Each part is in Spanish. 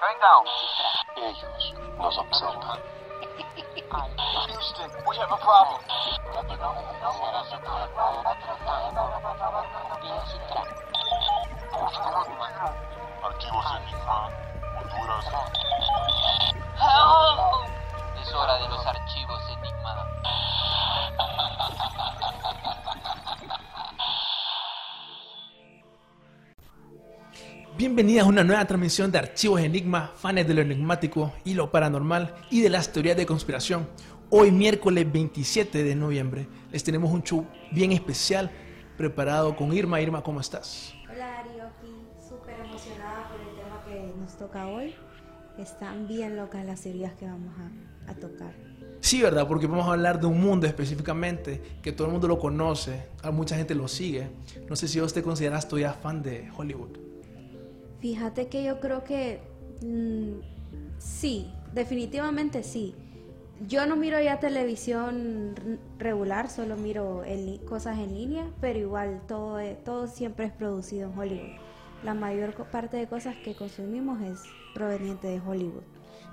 Mayday, mayday, going down. Ellos nos observan. Houston, we have a problem. Archivos Enigma, Honduras. Es hora de los archivos Enigma. Bienvenidas a una nueva transmisión de Archivos Enigma, fans de lo enigmático y lo paranormal y de las teorías de conspiración. Hoy miércoles 27 de noviembre les tenemos un show bien especial preparado con Irma. Irma, ¿cómo estás? Hola Darío, aquí súper emocionada por el tema que nos toca hoy. Están bien locas las teorías que vamos a, a tocar. Sí, ¿verdad? Porque vamos a hablar de un mundo específicamente que todo el mundo lo conoce, a mucha gente lo sigue. No sé si vos te consideras todavía fan de Hollywood. Fíjate que yo creo que mm, sí, definitivamente sí. Yo no miro ya televisión regular, solo miro en cosas en línea, pero igual todo, es- todo siempre es producido en Hollywood. La mayor parte de cosas que consumimos es proveniente de Hollywood.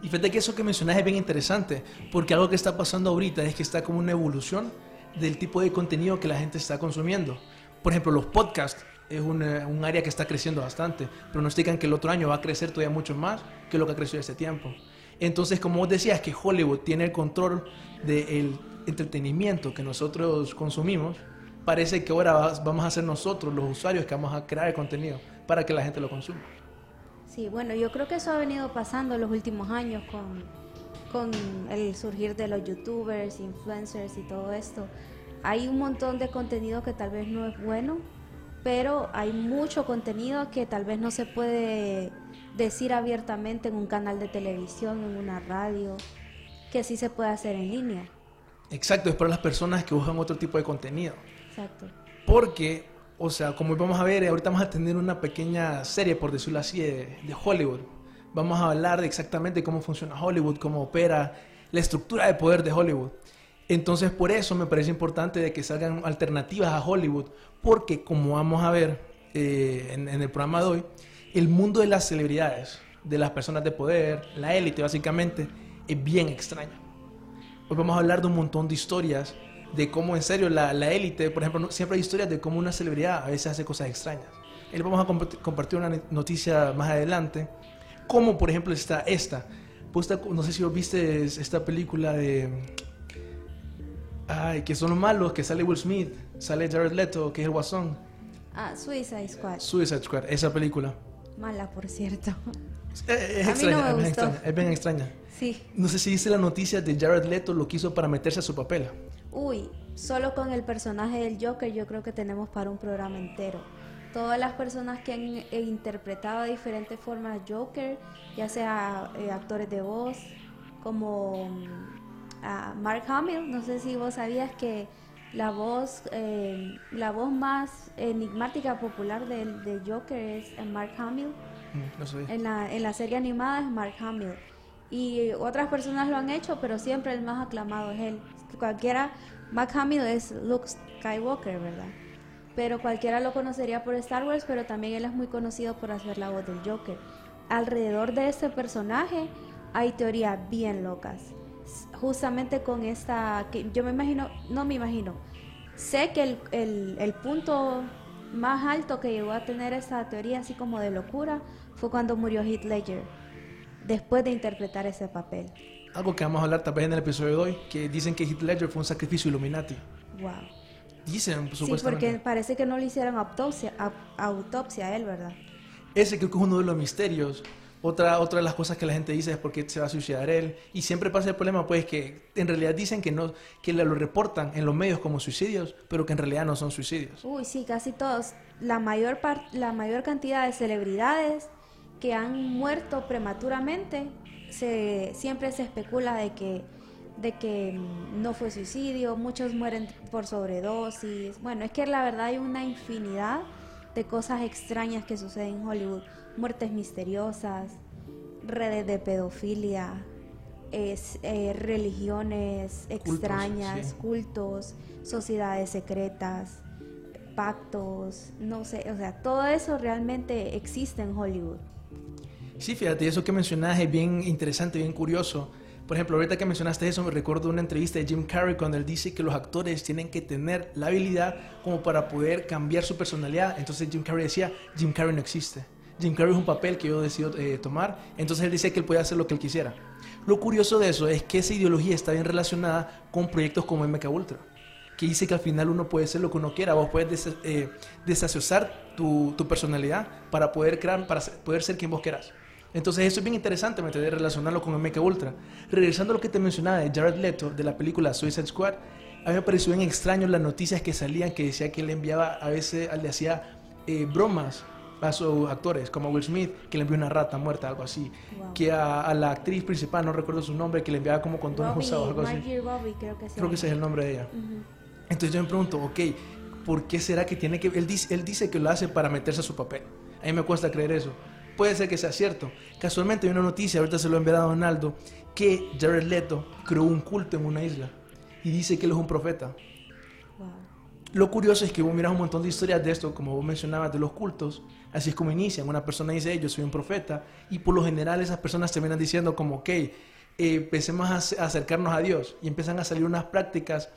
Y fíjate que eso que mencionas es bien interesante, porque algo que está pasando ahorita es que está como una evolución del tipo de contenido que la gente está consumiendo. Por ejemplo, los podcasts es un, eh, un área que está creciendo bastante, pronostican que el otro año va a crecer todavía mucho más que lo que ha crecido este tiempo. Entonces, como vos decías, que Hollywood tiene el control del entretenimiento que nosotros consumimos, parece que ahora vamos a ser nosotros, los usuarios, que vamos a crear el contenido para que la gente lo consuma. Sí, bueno, yo creo que eso ha venido pasando los últimos años con, con el surgir de los youtubers, influencers y todo esto. Hay un montón de contenido que tal vez no es bueno, pero hay mucho contenido que tal vez no se puede decir abiertamente en un canal de televisión, en una radio, que sí se puede hacer en línea. Exacto, es para las personas que buscan otro tipo de contenido. Exacto. Porque, o sea, como vamos a ver, eh, ahorita vamos a tener una pequeña serie, por decirlo así, de, de Hollywood. Vamos a hablar de exactamente cómo funciona Hollywood, cómo opera, la estructura de poder de Hollywood. Entonces, por eso me parece importante de que salgan alternativas a Hollywood, porque como vamos a ver eh, en, el programa de hoy, el mundo de las celebridades, de las personas de poder, la élite básicamente, es bien extraño. Hoy vamos a hablar de un montón de historias de cómo en serio la, élite, por ejemplo, siempre hay historias de cómo una celebridad a veces hace cosas extrañas. Y vamos a compartir, una noticia más adelante, como por ejemplo está esta. Te- no sé si viste esta película de... Ay, que son los malos, que sale Will Smith, sale Jared Leto, que es el guasón. Ah, Suicide Squad. Suicide Squad, esa película. Mala, por cierto. Eh, Es, no extraña, me es bien extraña, es bien extraña. Sí. No sé si viste la noticia de Jared Leto, lo que hizo para meterse a su papel. Uy, solo con el personaje del Joker yo creo que tenemos para un programa entero. Todas las personas que han interpretado de diferentes formas Joker, ya sea eh, actores de voz, como mm, a Mark Hamill, no sé si vos sabías que la voz, eh, la voz más enigmática popular del de Joker es eh, Mark Hamill. Mm, No. En la, en la serie animada es Mark Hamill. Y otras personas lo han hecho, pero siempre el más aclamado es él. Cualquiera, Mark Hamill es Luke Skywalker, ¿verdad? Pero cualquiera lo conocería por Star Wars, pero también él es muy conocido por hacer la voz del Joker. Alrededor de este personaje hay teorías bien locas. Justamente con esta, que yo me imagino, no me imagino, sé que el, el- el punto más alto que llegó a tener esa teoría así como de locura fue cuando murió Heath Ledger, después de interpretar ese papel. Algo que vamos a hablar tal vez en el episodio de hoy, que dicen que Heath Ledger fue un sacrificio Illuminati. Wow. Dicen, Sí, supuestamente. porque parece que no le hicieron autopsia, au- autopsia a él, ¿verdad? Ese creo que es uno de los misterios. Otra, otra de las cosas que la gente dice es por qué se va a suicidar él. Y siempre pasa el problema, pues, que en realidad dicen que no, que lo reportan en los medios como suicidios, pero que en realidad no son suicidios. Uy, sí, casi todos. La mayor, par- la mayor cantidad de celebridades que han muerto prematuramente, se, siempre se especula de que, de que mm, no fue suicidio, muchos mueren por sobredosis. Bueno, es que la verdad hay una infinidad de cosas extrañas que suceden en Hollywood. Muertes misteriosas, redes de pedofilia, es, eh, religiones extrañas, sí. cultos, sociedades secretas, pactos, no sé, o sea, todo eso realmente existe en Hollywood. Sí, fíjate, eso que mencionas es bien interesante, bien curioso. Por ejemplo, ahorita que mencionaste eso, me recuerdo una entrevista de Jim Carrey cuando él dice que los actores tienen que tener la habilidad como para poder cambiar su personalidad. Entonces Jim Carrey decía, Jim Carrey no existe. Jim Carrey es un papel que yo decido eh, tomar. Entonces él dice que él puede hacer lo que él quisiera. Lo curioso de eso es que esa ideología está bien relacionada con proyectos como MK Ultra, que dice que al final uno puede ser lo que uno quiera, vos puedes des eh, tu, tu, personalidad para poder crear, para ser, poder ser quien vos quieras. Entonces eso es bien interesante, me de relacionarlo con MK Ultra. Regresando a lo que te mencionaba de Jared Leto, de la película Suicide Squad, a mí me pareció bien extraño las noticias que salían que decía que él enviaba, a veces le hacía eh, bromas a sus actores, como Will Smith, que le envió una rata muerta, algo así. Wow. Que a, a, la actriz principal, no recuerdo su nombre, que le enviaba como condones usados, algo así. Robbie, creo que, creo que ese es el nombre de ella. Uh -huh. Entonces yo me pregunto, ok, ¿por qué será que tiene que...? Él dice, él dice que lo hace para meterse a su papel. A mí me cuesta creer eso. Puede ser que sea cierto. Casualmente hay una noticia, ahorita se lo enviado a Donaldo, que Jared Leto creó un culto en una isla y dice que él es un profeta. Lo curioso es que vos miras un montón de historias de esto, como vos mencionabas, de los cultos. Así es como inician. Una persona dice, yo soy un profeta. Y por lo general esas personas terminan diciendo como, ok, eh, empecemos a acercarnos a Dios. Y empiezan a salir unas prácticas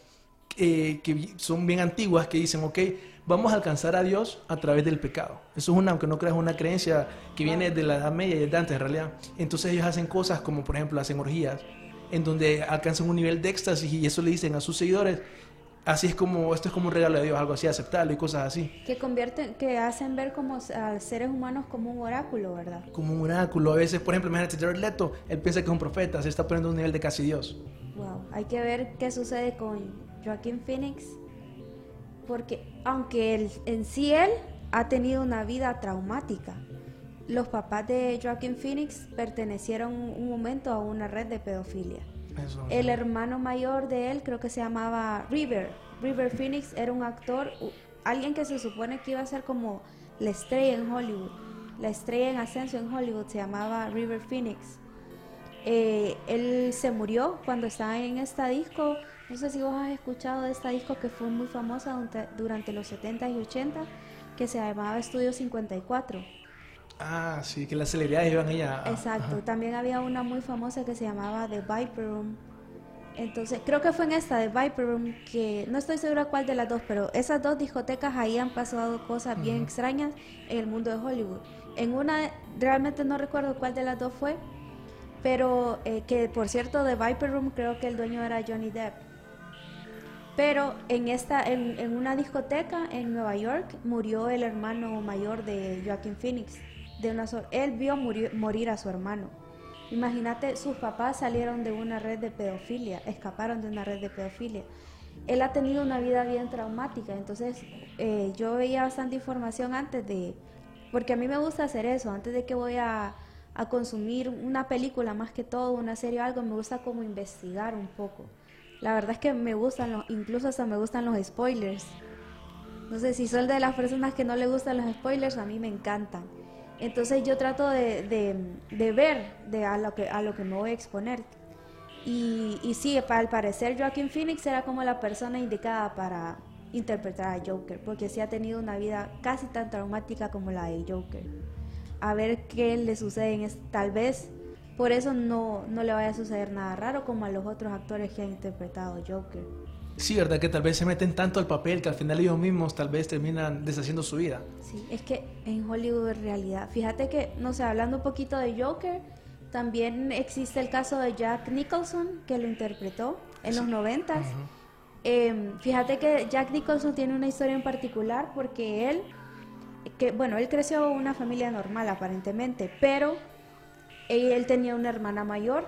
eh, que son bien antiguas que dicen, ok, vamos a alcanzar a Dios a través del pecado. Eso es una, aunque no creas, una creencia que viene de la Edad Media y de antes en realidad. Entonces ellos hacen cosas como, por ejemplo, hacen orgías, en donde alcanzan un nivel de éxtasis y eso le dicen a sus seguidores, así es como, esto es como un regalo de Dios, algo así, aceptarlo y cosas así. Que convierten, que hacen ver como a seres humanos como un oráculo, ¿verdad? Como un oráculo. A veces, por ejemplo, imagínate Jared Leto, él piensa que es un profeta, se está poniendo a un nivel de casi Dios. Wow, hay que ver qué sucede con Joaquín Phoenix, porque aunque él, en sí él ha tenido una vida traumática, los papás de Joaquín Phoenix pertenecieron un momento a una red de pedofilia. El hermano mayor de él creo que se llamaba River. River Phoenix era un actor, alguien que se supone que iba a ser como la estrella en Hollywood, la estrella en ascenso en Hollywood, se llamaba River Phoenix. Eh, él se murió cuando estaba en esta disco. No sé si vos has escuchado de esta disco que fue muy famosa durante, durante los 70 y 80, que se llamaba Estudio 54. Ah, sí, que las celebridades iban allá. Exacto. Ajá. También había una muy famosa que se llamaba The Viper Room. Entonces, creo que fue en esta, The Viper Room, que no estoy segura cuál de las dos, pero esas dos discotecas ahí han pasado cosas uh -huh. bien extrañas en el mundo de Hollywood. En una, realmente no recuerdo cuál de las dos fue, pero eh, que por cierto, The Viper Room creo que el dueño era Johnny Depp. Pero en, esta, en, en una discoteca en Nueva York murió el hermano mayor de Joaquin Phoenix. De una so él vio morir, a su hermano. Imagínate, sus papás salieron de una red de pedofilia, escaparon de una red de pedofilia. Él ha tenido una vida bien traumática, entonces eh, yo veía bastante información antes de, porque a mí me gusta hacer eso, antes de que voy a, a consumir una película más que todo, una serie o algo, me gusta como investigar un poco. La verdad es que me gustan, los, incluso hasta me gustan los spoilers. No sé si soy de las personas que no le gustan los spoilers, a mí me encantan. Entonces yo trato de, de, ver de a, lo que, a lo que me voy a exponer. Y, y sí, al parecer Joaquin Phoenix era como la persona indicada para interpretar a Joker, porque sí ha tenido una vida casi tan traumática como la de Joker. A ver qué le sucede en este, tal vez por eso no, no le vaya a suceder nada raro como a los otros actores que han interpretado Joker. Sí, ¿verdad? Que tal vez se meten tanto al papel que al final ellos mismos tal vez terminan deshaciendo su vida. Sí, es que en Hollywood en realidad, fíjate que, no sé, hablando un poquito de Joker, también existe el caso de Jack Nicholson, que lo interpretó en sí. los noventas. Uh -huh. eh, fíjate que Jack Nicholson tiene una historia en particular porque él, que bueno, él creció en una familia normal aparentemente, pero él tenía una hermana mayor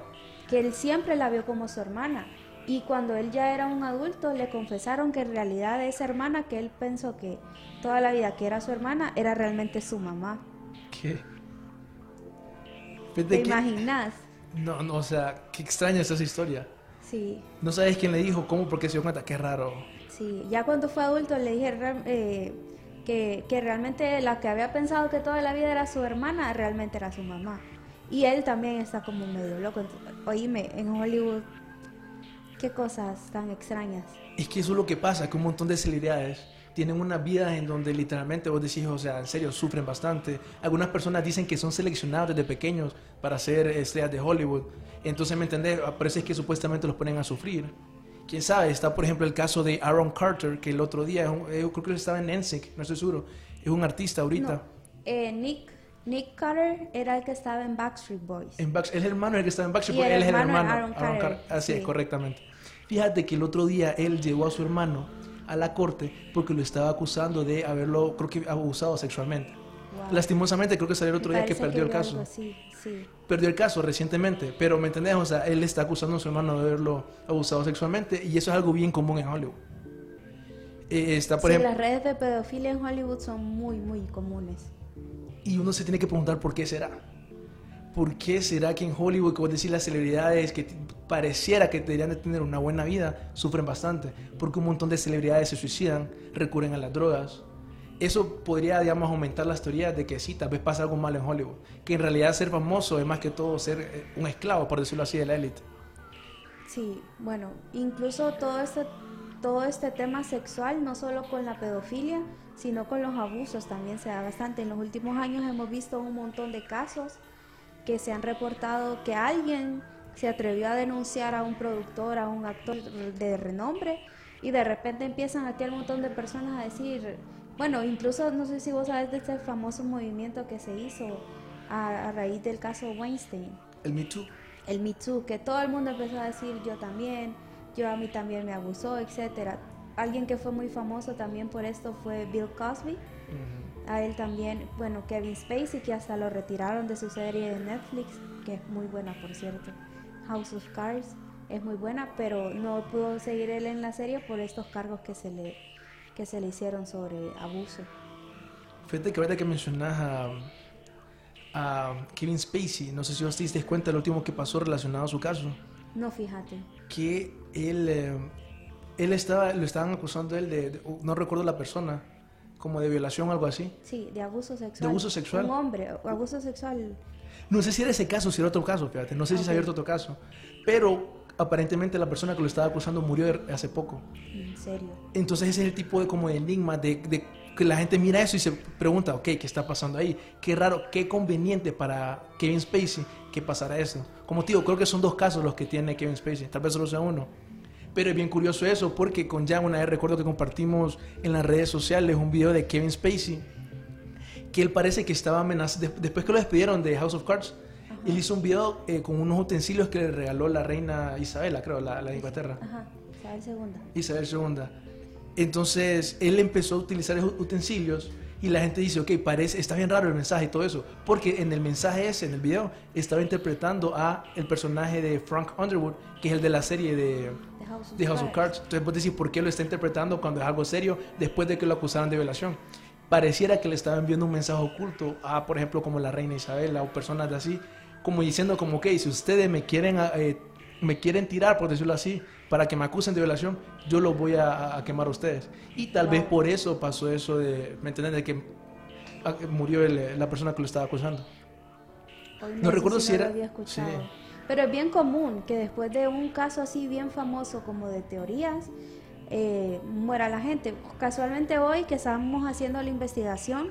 que él siempre la vio como su hermana y cuando él ya era un adulto le confesaron que en realidad esa hermana que él pensó que toda la vida que era su hermana era realmente su mamá. ¿Qué? ¿Te que- imaginas? No, no, o sea, qué extraña es esa historia. Sí, No sabes quién le dijo, cómo, por qué se dio cuenta. Qué raro. sí. Ya cuando fue adulto le dije eh, que, que realmente la que había pensado que toda la vida era su hermana, realmente era su mamá. Y él también está como medio loco. Oíme, en Hollywood, qué cosas tan extrañas. Es que eso es lo que pasa, que un montón de celebridades tienen una vida en donde literalmente vos decís, o sea, en serio, sufren bastante. Algunas personas dicen que son seleccionados desde pequeños para ser estrellas de Hollywood. Entonces, ¿me entendés? Parece que supuestamente los ponen a sufrir. Quién sabe, está por ejemplo el caso de Aaron Carter, que el otro día, es un- eh, yo creo que estaba en NSYNC, no estoy seguro, es un artista ahorita. No, eh, Nick, Nick Carter era el que estaba en Backstreet Boys. En Back- el hermano es el que estaba en Backstreet Boys, el él es el hermano hermano. Aaron Carter, Así es, sí. correctamente. Fíjate que el otro día él llevó a su hermano a la corte porque lo estaba acusando de haberlo, creo que, abusado sexualmente. Wow. Lastimosamente, creo que salió el otro día que perdió el vi caso. algo así, sí. Perdió el caso recientemente, pero ¿me entendés? O sea, él está acusando a su hermano de haberlo abusado sexualmente y eso es algo bien común en Hollywood. Eh, está, por Sí, ejemplo, las redes de pedofilia en Hollywood son muy, muy comunes. Y uno se tiene que preguntar por qué será. ¿Por qué será que en Hollywood, como decir, las celebridades que pareciera que deberían de tener una buena vida, sufren bastante? Porque un montón de celebridades se suicidan, recurren a las drogas. Eso podría, digamos, aumentar las teorías de que sí, tal vez pasa algo malo en Hollywood. Que en realidad ser famoso es más que todo ser eh, un esclavo, por decirlo así, de la élite. Sí, bueno, incluso todo este, todo este tema sexual, no solo con la pedofilia, sino con los abusos también se da bastante. En los últimos años hemos visto un montón de casos que se han reportado que alguien se atrevió a denunciar a un productor, a un actor de renombre, y de repente empiezan aquí un montón de personas a decir, bueno, incluso no sé si vos sabes de este famoso movimiento que se hizo a, a raíz del caso Weinstein El Me Too. el Me Too, que todo el mundo empezó a decir yo también, yo a mí también me abusó, etcétera. Alguien que fue muy famoso también por esto fue Bill Cosby. A él también, bueno, Kevin Spacey, que hasta lo retiraron de su serie de Netflix, que es muy buena, por cierto. House of Cards es muy buena, pero no pudo seguir él en la serie por estos cargos que se le, que se le hicieron sobre abuso. Fíjate que ahorita que mencionas a, a Kevin Spacey, no sé si vos te diste cuenta de lo último que pasó relacionado a su caso. No, fíjate. que él, eh, él estaba, lo estaban acusando él de, de- no recuerdo la persona, como de violación o algo así. Sí, de abuso sexual. ¿De abuso sexual? Un hombre, abuso sexual. No sé si era ese caso, si era otro caso, fíjate, no sé si se ha abierto otro caso, pero aparentemente la persona que lo estaba acusando murió hace poco. En serio. Entonces ese es el tipo de como de enigma de, de que la gente mira eso y se pregunta, ok, ¿qué está pasando ahí? Qué raro, qué conveniente para Kevin Spacey que pasara eso. Como te digo, creo que son dos casos los que tiene Kevin Spacey, tal vez solo sea uno. Pero es bien curioso eso porque con Jan una vez recuerdo que compartimos en las redes sociales un video de Kevin Spacey que él parece que estaba amenazado, después que lo despidieron de House of Cards, él hizo un video eh, con unos utensilios que le regaló la reina Isabela, creo, la, la de Inglaterra. Ajá, Isabel segunda. Isabel II. Entonces él empezó a utilizar esos utensilios y la gente dice, ok, parece, está bien raro el mensaje y todo eso, porque en el mensaje ese, en el video, estaba interpretando a el personaje de Frank Underwood, que es el de la serie de, The House of, House of Cards. Cards. Entonces vos decís, ¿por qué lo está interpretando cuando es algo serio después de que lo acusaran de violación? Pareciera que le estaba enviando un mensaje oculto a, por ejemplo, como la reina Isabela o personas de así, como diciendo como, ok, si ustedes me quieren, eh, me quieren tirar, por decirlo así, para que me acusen de violación, yo los voy a, a quemar a ustedes. Y tal vez por eso pasó eso de, ¿me entiendes? De que ah, murió el- la persona que lo estaba acusando. Hoy No recuerdo si era- sí. Pero es bien común que después de un caso así bien famoso como de teorías, eh, muera la gente. Casualmente hoy que estábamos haciendo la investigación,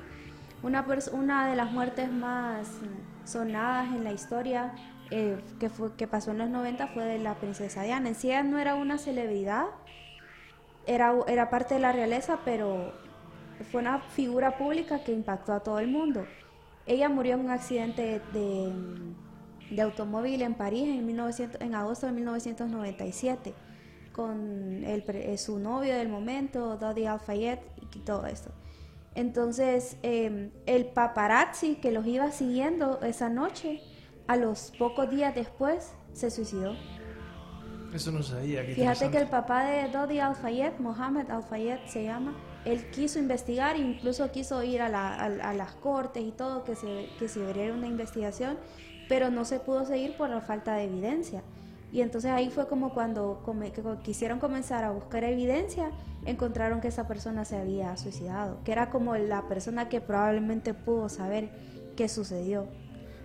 una, una de las muertes más sonadas en la historia eh, que, fue, que pasó en los 90 fue de la princesa Diana. En sí ella no era una celebridad, era, era parte de la realeza, pero fue una figura pública que impactó a todo el mundo. Ella murió en un accidente de, de automóvil en París en, 1900 en agosto de 1997 con el eh, su novio del momento, Dodi Al-Fayed, y todo esto. Entonces, eh, el paparazzi que los iba siguiendo esa noche, a los pocos días después, se suicidó. Eso no sabía. Fíjate que el papá de Dodi Al-Fayed, Mohamed Al-Fayed se llama, él quiso investigar, incluso quiso ir a, la- a- a las cortes y todo, que se, que se abriera una investigación, pero no se pudo seguir por la falta de evidencia. Y entonces ahí fue como cuando come- quisieron comenzar a buscar evidencia, encontraron que esa persona se había suicidado, que era como la persona que probablemente pudo saber qué sucedió.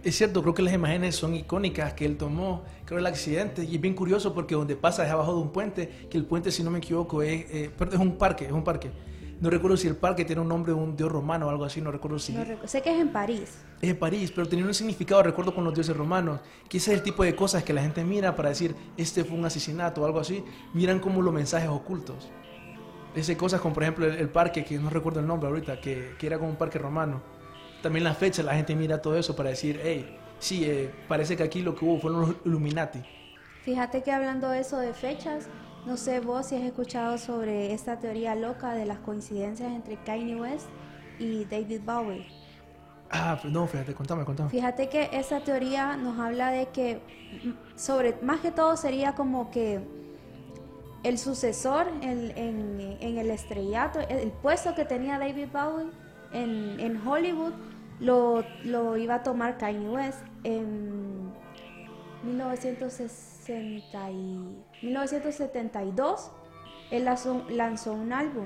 Es cierto, creo que las imágenes son icónicas que él tomó, creo el accidente, y es bien curioso porque donde pasa es abajo de un puente, que el puente, si no me equivoco, es, eh, perdón, es un parque, es un parque. No recuerdo si el parque tiene un nombre de un dios romano o algo así, no recuerdo si No sé que es en París. es de París, pero tenía un significado, recuerdo, con los dioses romanos, que ese es el tipo de cosas que la gente mira para decir, este fue un asesinato o algo así, miran como los mensajes ocultos. Ese cosas como, por ejemplo, el, el parque, que no recuerdo el nombre ahorita, que, que era como un parque romano. También la fecha, la gente mira todo eso para decir, hey, sí, eh, parece que aquí lo que hubo fueron los Illuminati. Fíjate que hablando de eso de fechas, no sé vos si has escuchado sobre esta teoría loca de las coincidencias entre Kanye West y David Bowie. Ah, no, fíjate, contame, contame. Fíjate que esa teoría nos habla de que, mm, sobre, más que todo sería como que el sucesor en, en- en el estrellato, el, el puesto que tenía David Bowie en, en Hollywood, lo, lo iba a tomar Kanye West en 1960 y- 1972. Él lanzó, lanzó un álbum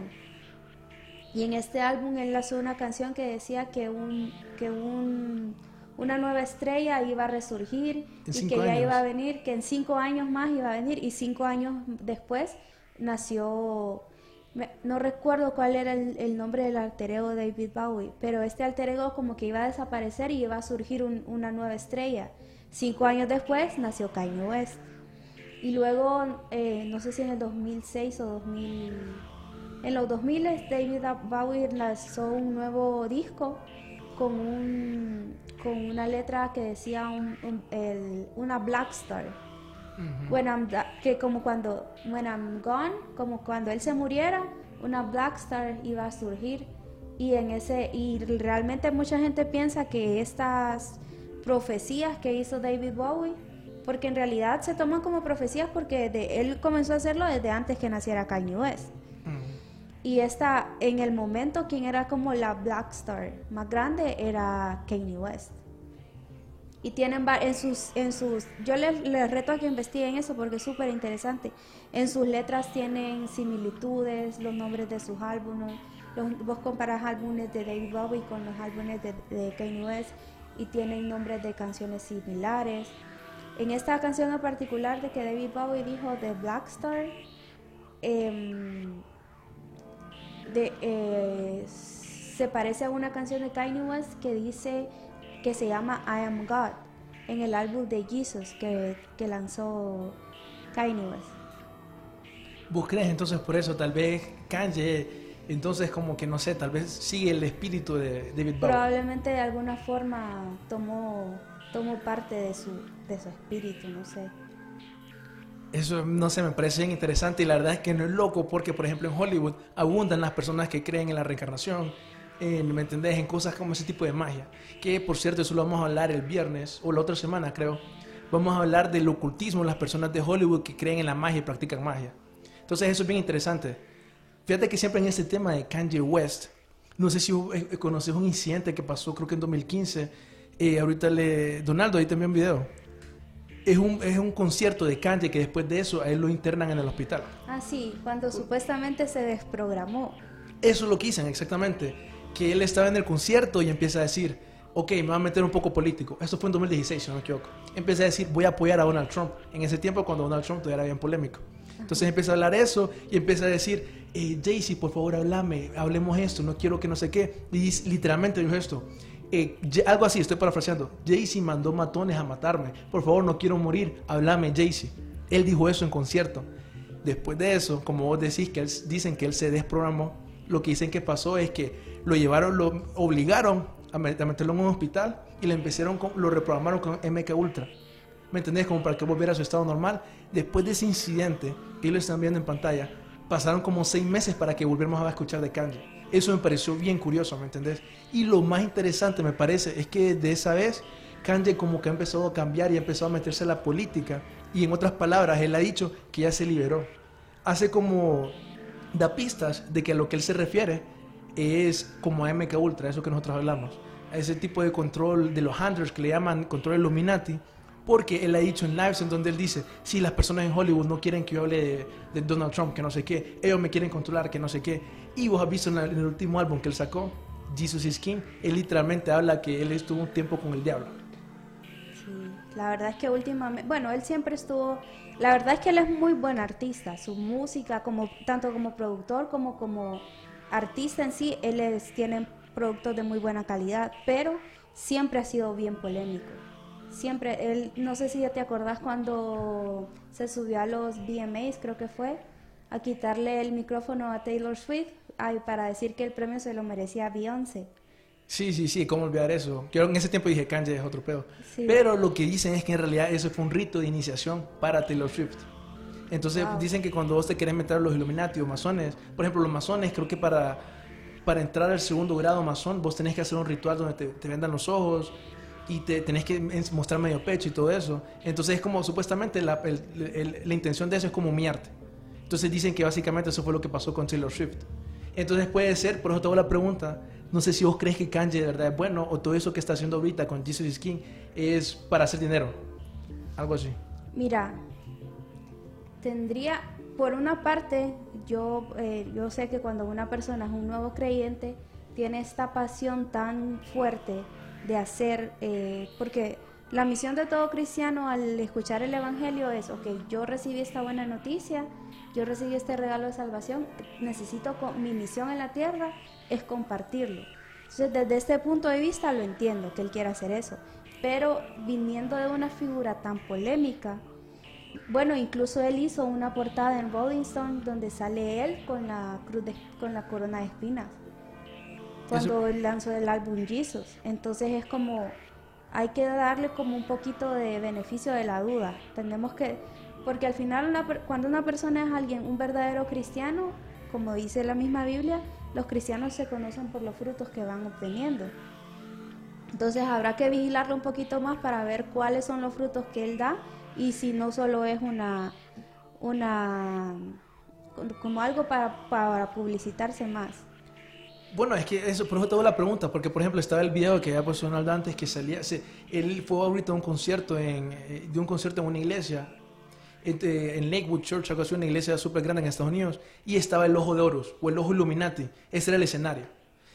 y en este álbum él lanzó una canción que decía que un que un una nueva estrella iba a resurgir y que ya iba a venir, que en cinco años más iba a venir y cinco años después nació no recuerdo cuál era el, nombre del alter ego de David Bowie, pero este alter ego como que iba a desaparecer y iba a surgir un- una nueva estrella. Cinco años después nació Kanye West. Y luego, eh, no sé si en el 2006 o 2000... En los 2000 David Bowie lanzó un nuevo disco con, un, con una letra que decía un- el- una Black Star. When I'm que como cuando when I'm gone, como cuando él se muriera, una Black Star iba a surgir y en ese y realmente mucha gente piensa que estas profecías que hizo David Bowie, porque en realidad se toman como profecías porque de- él comenzó a hacerlo desde antes que naciera Kanye West. Y esta, en el momento, quien era como la Black Star más grande era Kanye West. Y tienen en sus, en sus, yo les, les reto a que investiguen eso porque es súper interesante. En sus letras tienen similitudes, los nombres de sus álbumes. Los- vos comparas álbumes de David Bowie con los álbumes de, de Kanye West y tienen nombres de canciones similares. En esta canción en particular de que David Bowie dijo de Black Star, em, de, eh, se parece a una canción de Kanye West que dice que se llama I Am God en el álbum de Jesus que, que lanzó Kanye West. ¿Vos crees entonces por eso? Tal vez Kanye, entonces como que no sé, tal vez sigue el espíritu de David Bowie. Probablemente de alguna forma tomó, tomó parte de su, de su espíritu, no sé. Eso, no sé, me parece bien interesante y la verdad es que no es loco porque, por ejemplo, en Hollywood abundan las personas que creen en la reencarnación, en, ¿me entendés? En cosas como ese tipo de magia. Que, por cierto, eso lo vamos a hablar el viernes o la otra semana, creo. Vamos a hablar del ocultismo, las personas de Hollywood que creen en la magia y practican magia. Entonces, eso es bien interesante. Fíjate que siempre en este tema de Kanye West, no sé si eh, eh, conoces un incidente que pasó, creo que en 2015. eh, ahorita le. Donaldo, ahí envié un video. Es un, es un concierto de Kanye que después de eso a él lo internan en el hospital. Ah, sí, cuando supuestamente se desprogramó. Eso es lo que dicen exactamente. Que él estaba en el concierto y empieza a decir, ok, me voy a meter un poco político. Esto fue en 2016, si no me equivoco. Empieza a decir, voy a apoyar a Donald Trump. En ese tiempo cuando Donald Trump todavía era bien polémico. Entonces empieza a hablar eso y empieza a decir, eh, Jaycee, por favor, háblame, hablemos esto, no quiero que no sé qué. Y dice- literalmente dijo esto. Eh, algo así, estoy parafraseando. Jaycee mandó matones a matarme. Por favor, no quiero morir. Háblame, Jaycee. Él dijo eso en concierto. Después de eso, como vos decís que él, dicen que él se desprogramó, lo que dicen que pasó es que lo llevaron, lo obligaron a, met- a meterlo en un hospital y le empezaron con- lo reprogramaron con MK Ultra. ¿Me entendés? Como para que volviera a su estado normal. Después de ese incidente, que lo están viendo en pantalla, pasaron como seis meses para que volviéramos a escuchar de Kanye. Eso me pareció bien curioso, ¿me entendés? Y lo más interesante me parece es que de esa vez Kanye como que ha empezado a cambiar y ha empezado a meterse en la política. Y en otras palabras, él ha dicho que ya se liberó. Hace como da pistas de que a lo que él se refiere es como MK Ultra, eso que nosotros hablamos. ese tipo de control de los handlers que le llaman control Illuminati, porque él ha dicho en lives en donde él dice, si las personas en Hollywood no quieren que yo hable de, Donald Trump, que no sé qué, ellos me quieren controlar, que no sé qué. Y vos has visto en el último álbum que él sacó, Jesus is King, él literalmente habla que él estuvo un tiempo con el diablo. Sí, la verdad es que últimamente, bueno, él siempre estuvo, la verdad es que él es muy buen artista, su música, como tanto como productor como como artista en sí, él es- tiene productos de muy buena calidad, pero siempre ha sido bien polémico. Siempre, él, no sé si ya te acordás cuando se subió a los VMAs, creo que fue, a quitarle el micrófono a Taylor Swift ay, para decir que el premio se lo merecía Beyoncé. Sí, sí, sí, ¿cómo olvidar eso? Yo en ese tiempo dije Kanye es otro pedo. Sí. Pero lo que dicen es que en realidad eso fue un rito de iniciación para Taylor Swift. Entonces Wow. dicen que cuando vos te querés meter a los Illuminati o masones, por ejemplo, los masones, creo que para, para entrar al segundo grado masón, vos tenés que hacer un ritual donde te, te vendan los ojos y te tenés que mostrar medio pecho y todo eso. Entonces es como supuestamente la, el- el- la intención de eso es como humillarte. Entonces dicen que básicamente eso fue lo que pasó con Taylor Swift. Entonces puede ser, por eso te hago la pregunta, no sé si vos crees que Kanye de verdad es bueno o todo eso que está haciendo ahorita con Jesus is King es para hacer dinero. Algo así. Mira, tendría, por una parte, yo, eh, yo sé que cuando una persona es un nuevo creyente, tiene esta pasión tan fuerte de hacer, eh, porque la misión de todo cristiano al escuchar el Evangelio es, ok, yo recibí esta buena noticia, yo recibí este regalo de salvación, necesito, mi misión en la tierra es compartirlo. Entonces, desde este punto de vista lo entiendo, que él quiera hacer eso, pero viniendo de una figura tan polémica, bueno, incluso él hizo una portada en Rolling Stone donde sale él con la cruz de- con la corona de espinas. Cuando él lanzó el álbum Jesus. Entonces es como hay que darle como un poquito de beneficio de la duda. Tenemos que porque al final una cuando una persona es alguien un verdadero cristiano, como dice la misma Biblia, los cristianos se conocen por los frutos que van obteniendo. Entonces habrá que vigilarlo un poquito más para ver cuáles son los frutos que él da y si no solo es una, una como algo para, para publicitarse más. Bueno, es que eso, por eso te hago la pregunta, porque por ejemplo estaba el video que había puesto antes que salía, se- él fue ahorita a un concierto, en, eh, de un concierto en una iglesia, este, en Lakewood Church, algo así, una iglesia súper grande en Estados Unidos, y estaba el Ojo de Horus, o el Ojo Illuminati, ese era el escenario.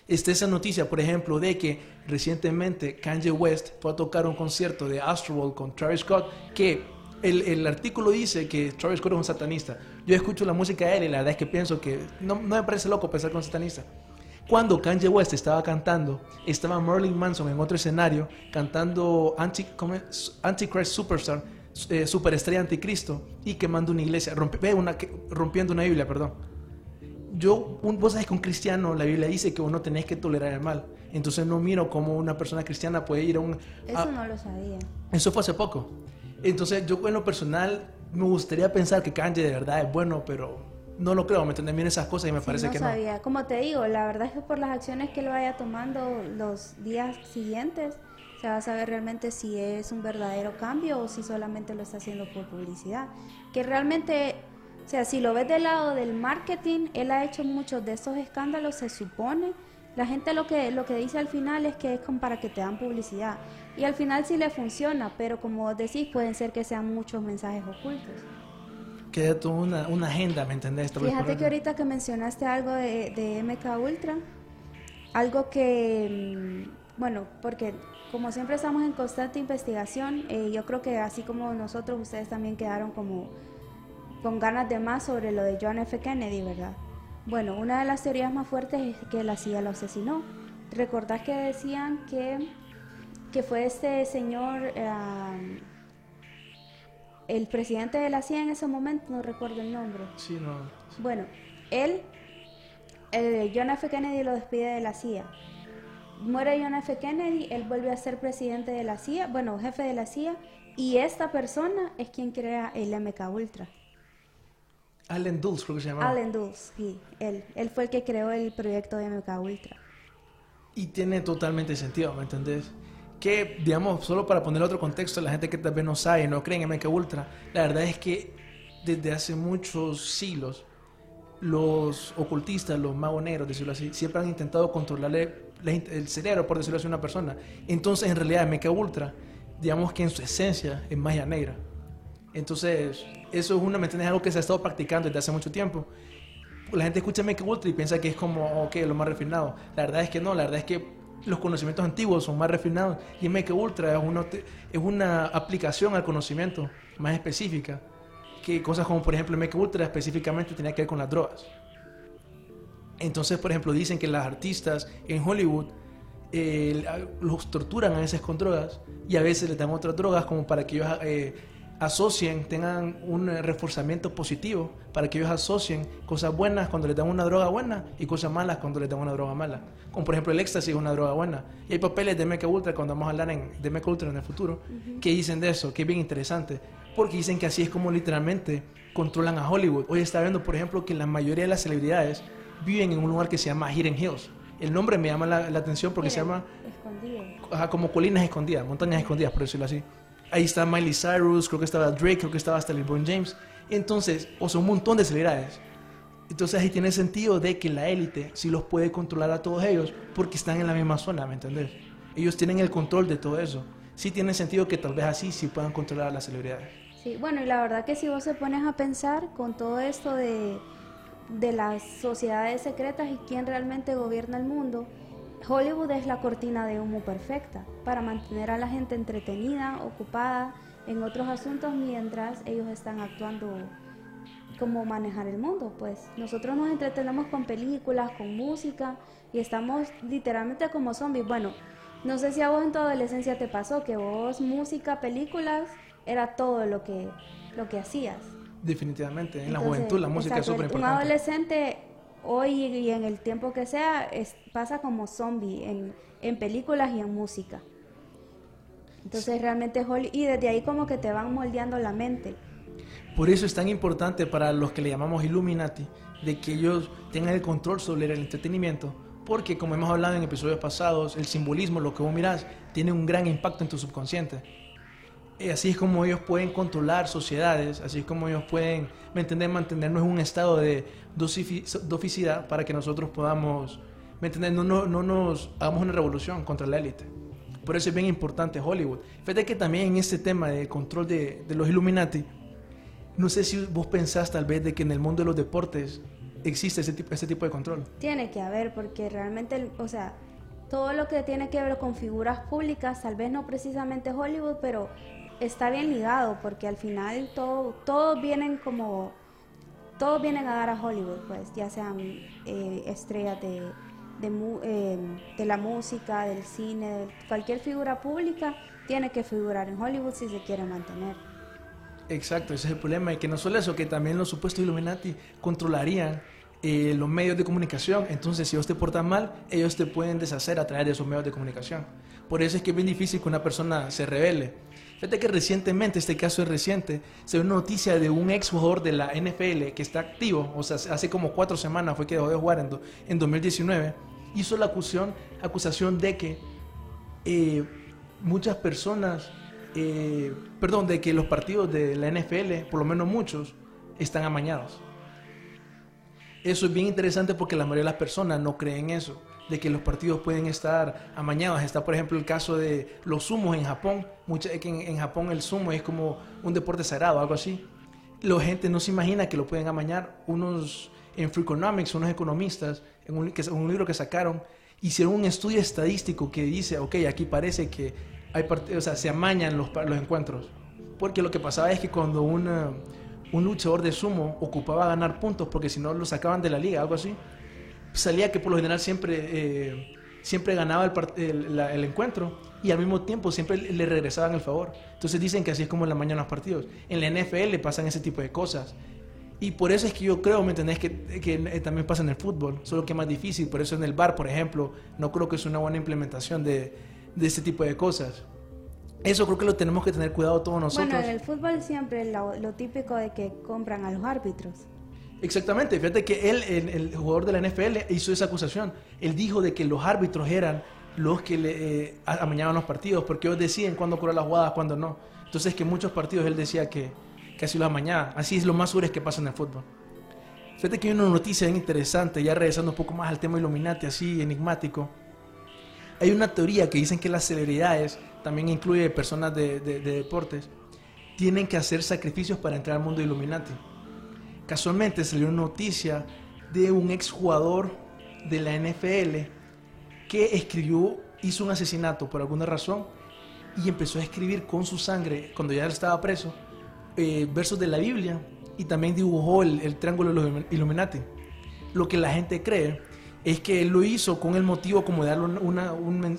Está esa noticia, por ejemplo, de que recientemente Kanye West fue a tocar un concierto de Astroworld con Travis Scott, que el, el artículo dice que Travis Scott es un satanista. Yo escucho la música de él y la verdad es que pienso que no, me parece loco pensar que satanista. Cuando Kanye West estaba cantando, estaba Merlin Manson en otro escenario cantando. Antichrist Superstar, eh, Superestrella Anticristo, y quemando una iglesia, rompi- ve, una, rompiendo una Biblia, perdón. Yo, un, vos sabes que un cristiano, la Biblia dice que uno tenés que tolerar el mal. Entonces no miro cómo una persona cristiana puede ir a un... Eso a- no lo sabía. eso fue hace poco. Entonces, yo en lo personal me gustaría pensar que Kanye de verdad es bueno, pero no lo creo. Me entienden bien esas cosas y me Sí, parece no que sabía. Como te digo, la verdad es que por las acciones que él vaya tomando los días siguientes, se va a saber realmente si es un verdadero cambio o si solamente lo está haciendo por publicidad. Que realmente, o sea, si lo ves del lado del marketing, él ha hecho muchos de estos escándalos, se supone. La gente lo que, lo que dice al final es que es como para que te dan publicidad. Y al final sí le funciona, pero como vos decís, pueden ser que sean muchos mensajes ocultos. Queda toda una, una agenda, ¿me entendés? Fíjate que ahorita que mencionaste algo de, de MK Ultra, algo que, mm, bueno, porque como siempre estamos en constante investigación, eh, yo creo que así como nosotros, ustedes también quedaron como con ganas de más sobre lo de John F. Kennedy, ¿verdad? Bueno, una de las teorías más fuertes es que la CIA lo asesinó. ¿Recordás que decían que, que fue este señor, eh, el presidente de la CIA en ese momento, no recuerdo el nombre? Sí, no. Bueno, él, eh, John F. Kennedy lo despide de la CIA. Muere John F. Kennedy, él vuelve a ser presidente de la CIA, bueno, jefe de la CIA, y esta persona es quien crea el MK Ultra. Allen Dulles, creo que se llamaba. Allen Dulles, sí, él, él fue el que creó el proyecto de MK Ultra. Y tiene totalmente sentido, ¿me entendés? Que, digamos, solo para poner otro contexto, la gente que tal vez no sabe, no cree en MK Ultra, la verdad es que desde hace muchos siglos, los ocultistas, los magos negros, decirlo así, siempre han intentado controlarle el cerebro, por decirlo así, de una persona. Entonces, en realidad, Mecha Ultra, digamos que en su esencia es magia negra. Entonces, eso es una, ¿me entiendes? algo que se ha estado practicando desde hace mucho tiempo. La gente escucha Mecha Ultra y piensa que es como, ok, lo más refinado. La verdad es que no, la verdad es que los conocimientos antiguos son más refinados y Mecha Ultra es una, es una aplicación al conocimiento más específica. Que cosas como, por ejemplo, Mecha Ultra específicamente tenía que ver con las drogas. Entonces, por ejemplo, dicen que las artistas en Hollywood eh, los torturan a veces con drogas y a veces les dan otras drogas como para que ellos eh, asocien, tengan un eh, reforzamiento positivo, para que ellos asocien cosas buenas cuando les dan una droga buena y cosas malas cuando les dan una droga mala. Como por ejemplo el éxtasis es una droga buena. Y hay papeles de Mecha Ultra, cuando vamos a hablar en, de Mecha Ultra en el futuro, que dicen de eso, que es bien interesante, porque dicen que así es como literalmente controlan a Hollywood. Hoy está viendo, por ejemplo, que la mayoría de las celebridades viven en un lugar que se llama Hidden Hills. El nombre me llama la, la atención porque se llama Escondido. ajá, como colinas escondidas, montañas escondidas, por decirlo así. Ahí está Miley Cyrus, creo que estaba Drake, creo que estaba hasta LeBron James. Entonces, o sea, un montón de celebridades. Entonces ahí tiene sentido de que la élite sí los puede controlar a todos ellos porque están en la misma zona, ¿me entendés? Ellos tienen el control de todo eso. Sí tiene sentido que tal vez así sí puedan controlar a las celebridades. Sí, bueno, y la verdad que si vos se pones a pensar con todo esto de, de las sociedades secretas y quién realmente gobierna el mundo, Hollywood es la cortina de humo perfecta para mantener a la gente entretenida, ocupada en otros asuntos mientras ellos están actuando como manejar el mundo. Pues nosotros nos entretenemos con películas, con música y estamos literalmente como zombies. Bueno, no sé si a vos en tu adolescencia te pasó que vos música, películas era todo lo que lo que hacías. Definitivamente, en la juventud la música es súper Un importante. adolescente hoy y en el tiempo que sea es- pasa como zombie en, en películas y en música. Entonces realmente Holly y desde ahí como que te van moldeando la mente. Por eso es tan importante para los que le llamamos Illuminati, de que ellos tengan el control sobre el entretenimiento, porque como hemos hablado en episodios pasados, el simbolismo, lo que vos mirás, tiene un gran impacto en tu subconsciente. Así es como ellos pueden controlar sociedades, así es como ellos pueden, ¿me entendés?, mantenernos en un estado de doficidad para que nosotros podamos, ¿me entendés?, no, no, no nos hagamos una revolución contra la élite. Por eso es bien importante Hollywood. Fíjate que también en este tema de control de, de los Illuminati, no sé si vos pensás tal vez de que en el mundo de los deportes existe ese tipo, ese tipo de control. Tiene que haber porque realmente, o sea, todo lo que tiene que ver con figuras públicas, tal vez no precisamente Hollywood, pero está bien ligado porque al final todo, todos vienen como, todos vienen a dar a Hollywood, pues, ya sean eh, estrellas de, de, eh, de la música, del cine, cualquier figura pública tiene que figurar en Hollywood si se quiere mantener. Exacto, ese es el problema. Y que no solo eso, que también los supuestos Illuminati controlarían eh, los medios de comunicación. Entonces, si vos te portas mal, ellos te pueden deshacer a través de esos medios de comunicación. Por eso es que es bien difícil que una persona se revele. Fíjate que recientemente, este caso es reciente, se ve una noticia de un ex jugador de la NFL que está activo, o sea, hace como cuatro semanas fue que dejó de jugar en, do- en 2019, hizo la acusación, acusación de que eh, muchas personas, eh, perdón, de que los partidos de la NFL, por lo menos muchos, están amañados. Eso es bien interesante porque la mayoría de las personas no creen eso, de que los partidos pueden estar amañados. Está, por ejemplo, el caso de los sumos en Japón. Mucha, en, Japón el sumo es como un deporte sagrado, algo así. La gente no se imagina que lo pueden amañar. Unos en Freakonomics, unos economistas, en un, un libro que sacaron, hicieron un estudio estadístico que dice, ok, aquí parece que hay part- o sea, se amañan los, los encuentros. Porque lo que pasaba es que cuando una- un luchador de sumo ocupaba ganar puntos, porque si no lo sacaban de la liga, algo así, salía que por lo general siempre, eh, siempre ganaba el, el- la- el encuentro y al mismo tiempo siempre le le regresaban el favor. Entonces dicen que así es como en la mañana los partidos. En la NFL pasan ese tipo de cosas. Y por eso es que yo creo, ¿me entendés? Que, que eh, también pasa en el fútbol, solo que es más difícil. Por eso en el bar, por ejemplo, no creo que es una buena implementación de, de este tipo de cosas. Eso creo que lo tenemos que tener cuidado todos nosotros. Bueno, en el fútbol siempre lo, lo típico de que compran a los árbitros. Exactamente, fíjate que él, el, el jugador de la NFL, hizo esa acusación. Él dijo de que los árbitros eran los que le eh, amañaban los partidos, porque ellos deciden cuándo cobrar las jugadas, cuándo no. Entonces que muchos partidos él decía que, que así los amañaban. Así es lo más es que pasa en el fútbol. Fíjate que hay una noticia bien interesante, ya regresando un poco más al tema Illuminati, así enigmático. Hay una teoría que dicen que las celebridades, también incluye personas de, de- de deportes, tienen que hacer sacrificios para entrar al mundo Illuminati. Casualmente salió noticia de un exjugador de la NFL que escribió, hizo un asesinato por alguna razón y empezó a escribir con su sangre, cuando ya estaba preso, eh, versos de la Biblia y también dibujó el, triángulo de los Illuminati. Lo que la gente cree es que él lo hizo con el motivo como de darle una,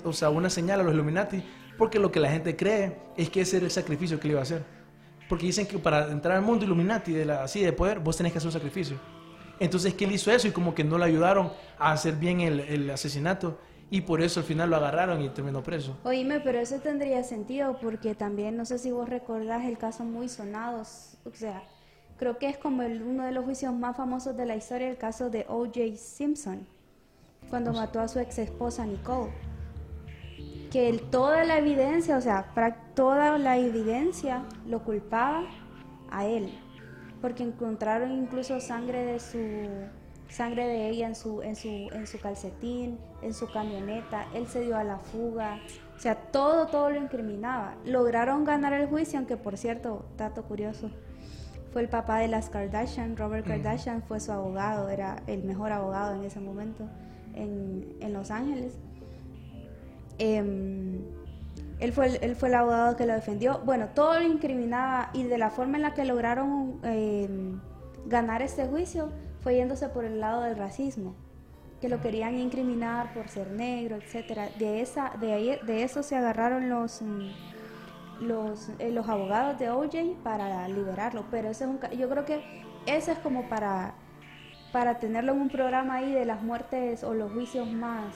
o sea, una señal a los Illuminati, porque lo que la gente cree es que ese era el sacrificio que él iba a hacer. Porque dicen que para entrar al mundo Illuminati, de la, así de poder, vos tenés que hacer un sacrificio. Entonces que él hizo eso y como que no le ayudaron a hacer bien el, el asesinato y por eso al final lo agarraron y terminó preso. Oíme, pero eso tendría sentido porque también, no sé si vos recordás el caso muy sonado, o sea, creo que es como el- uno de los juicios más famosos de la historia, el caso de O.J. Simpson, cuando mató a su ex esposa Nicole. Que el- toda la evidencia, o sea, toda la evidencia lo culpaba a él, porque encontraron incluso sangre de su sangre de ella en su en su en su calcetín, en su camioneta, él se dio a la fuga, o sea, todo todo lo incriminaba. Lograron ganar el juicio, aunque por cierto, dato curioso, fue el papá de las Kardashian, Robert Kardashian fue su abogado, era el mejor abogado en ese momento en, en Los Ángeles. Em, él, fue el, él fue el abogado que lo defendió. Bueno, todo lo incriminaba y de la forma en la que lograron em, ganar este juicio fue yéndose por el lado del racismo, que lo querían incriminar por ser negro, etcétera. De esa, de ahí, de eso se agarraron los mm, los, eh, los abogados de OJ para liberarlo. Pero ese es un, yo creo que ese es como para para tenerlo en un programa ahí de las muertes o los juicios más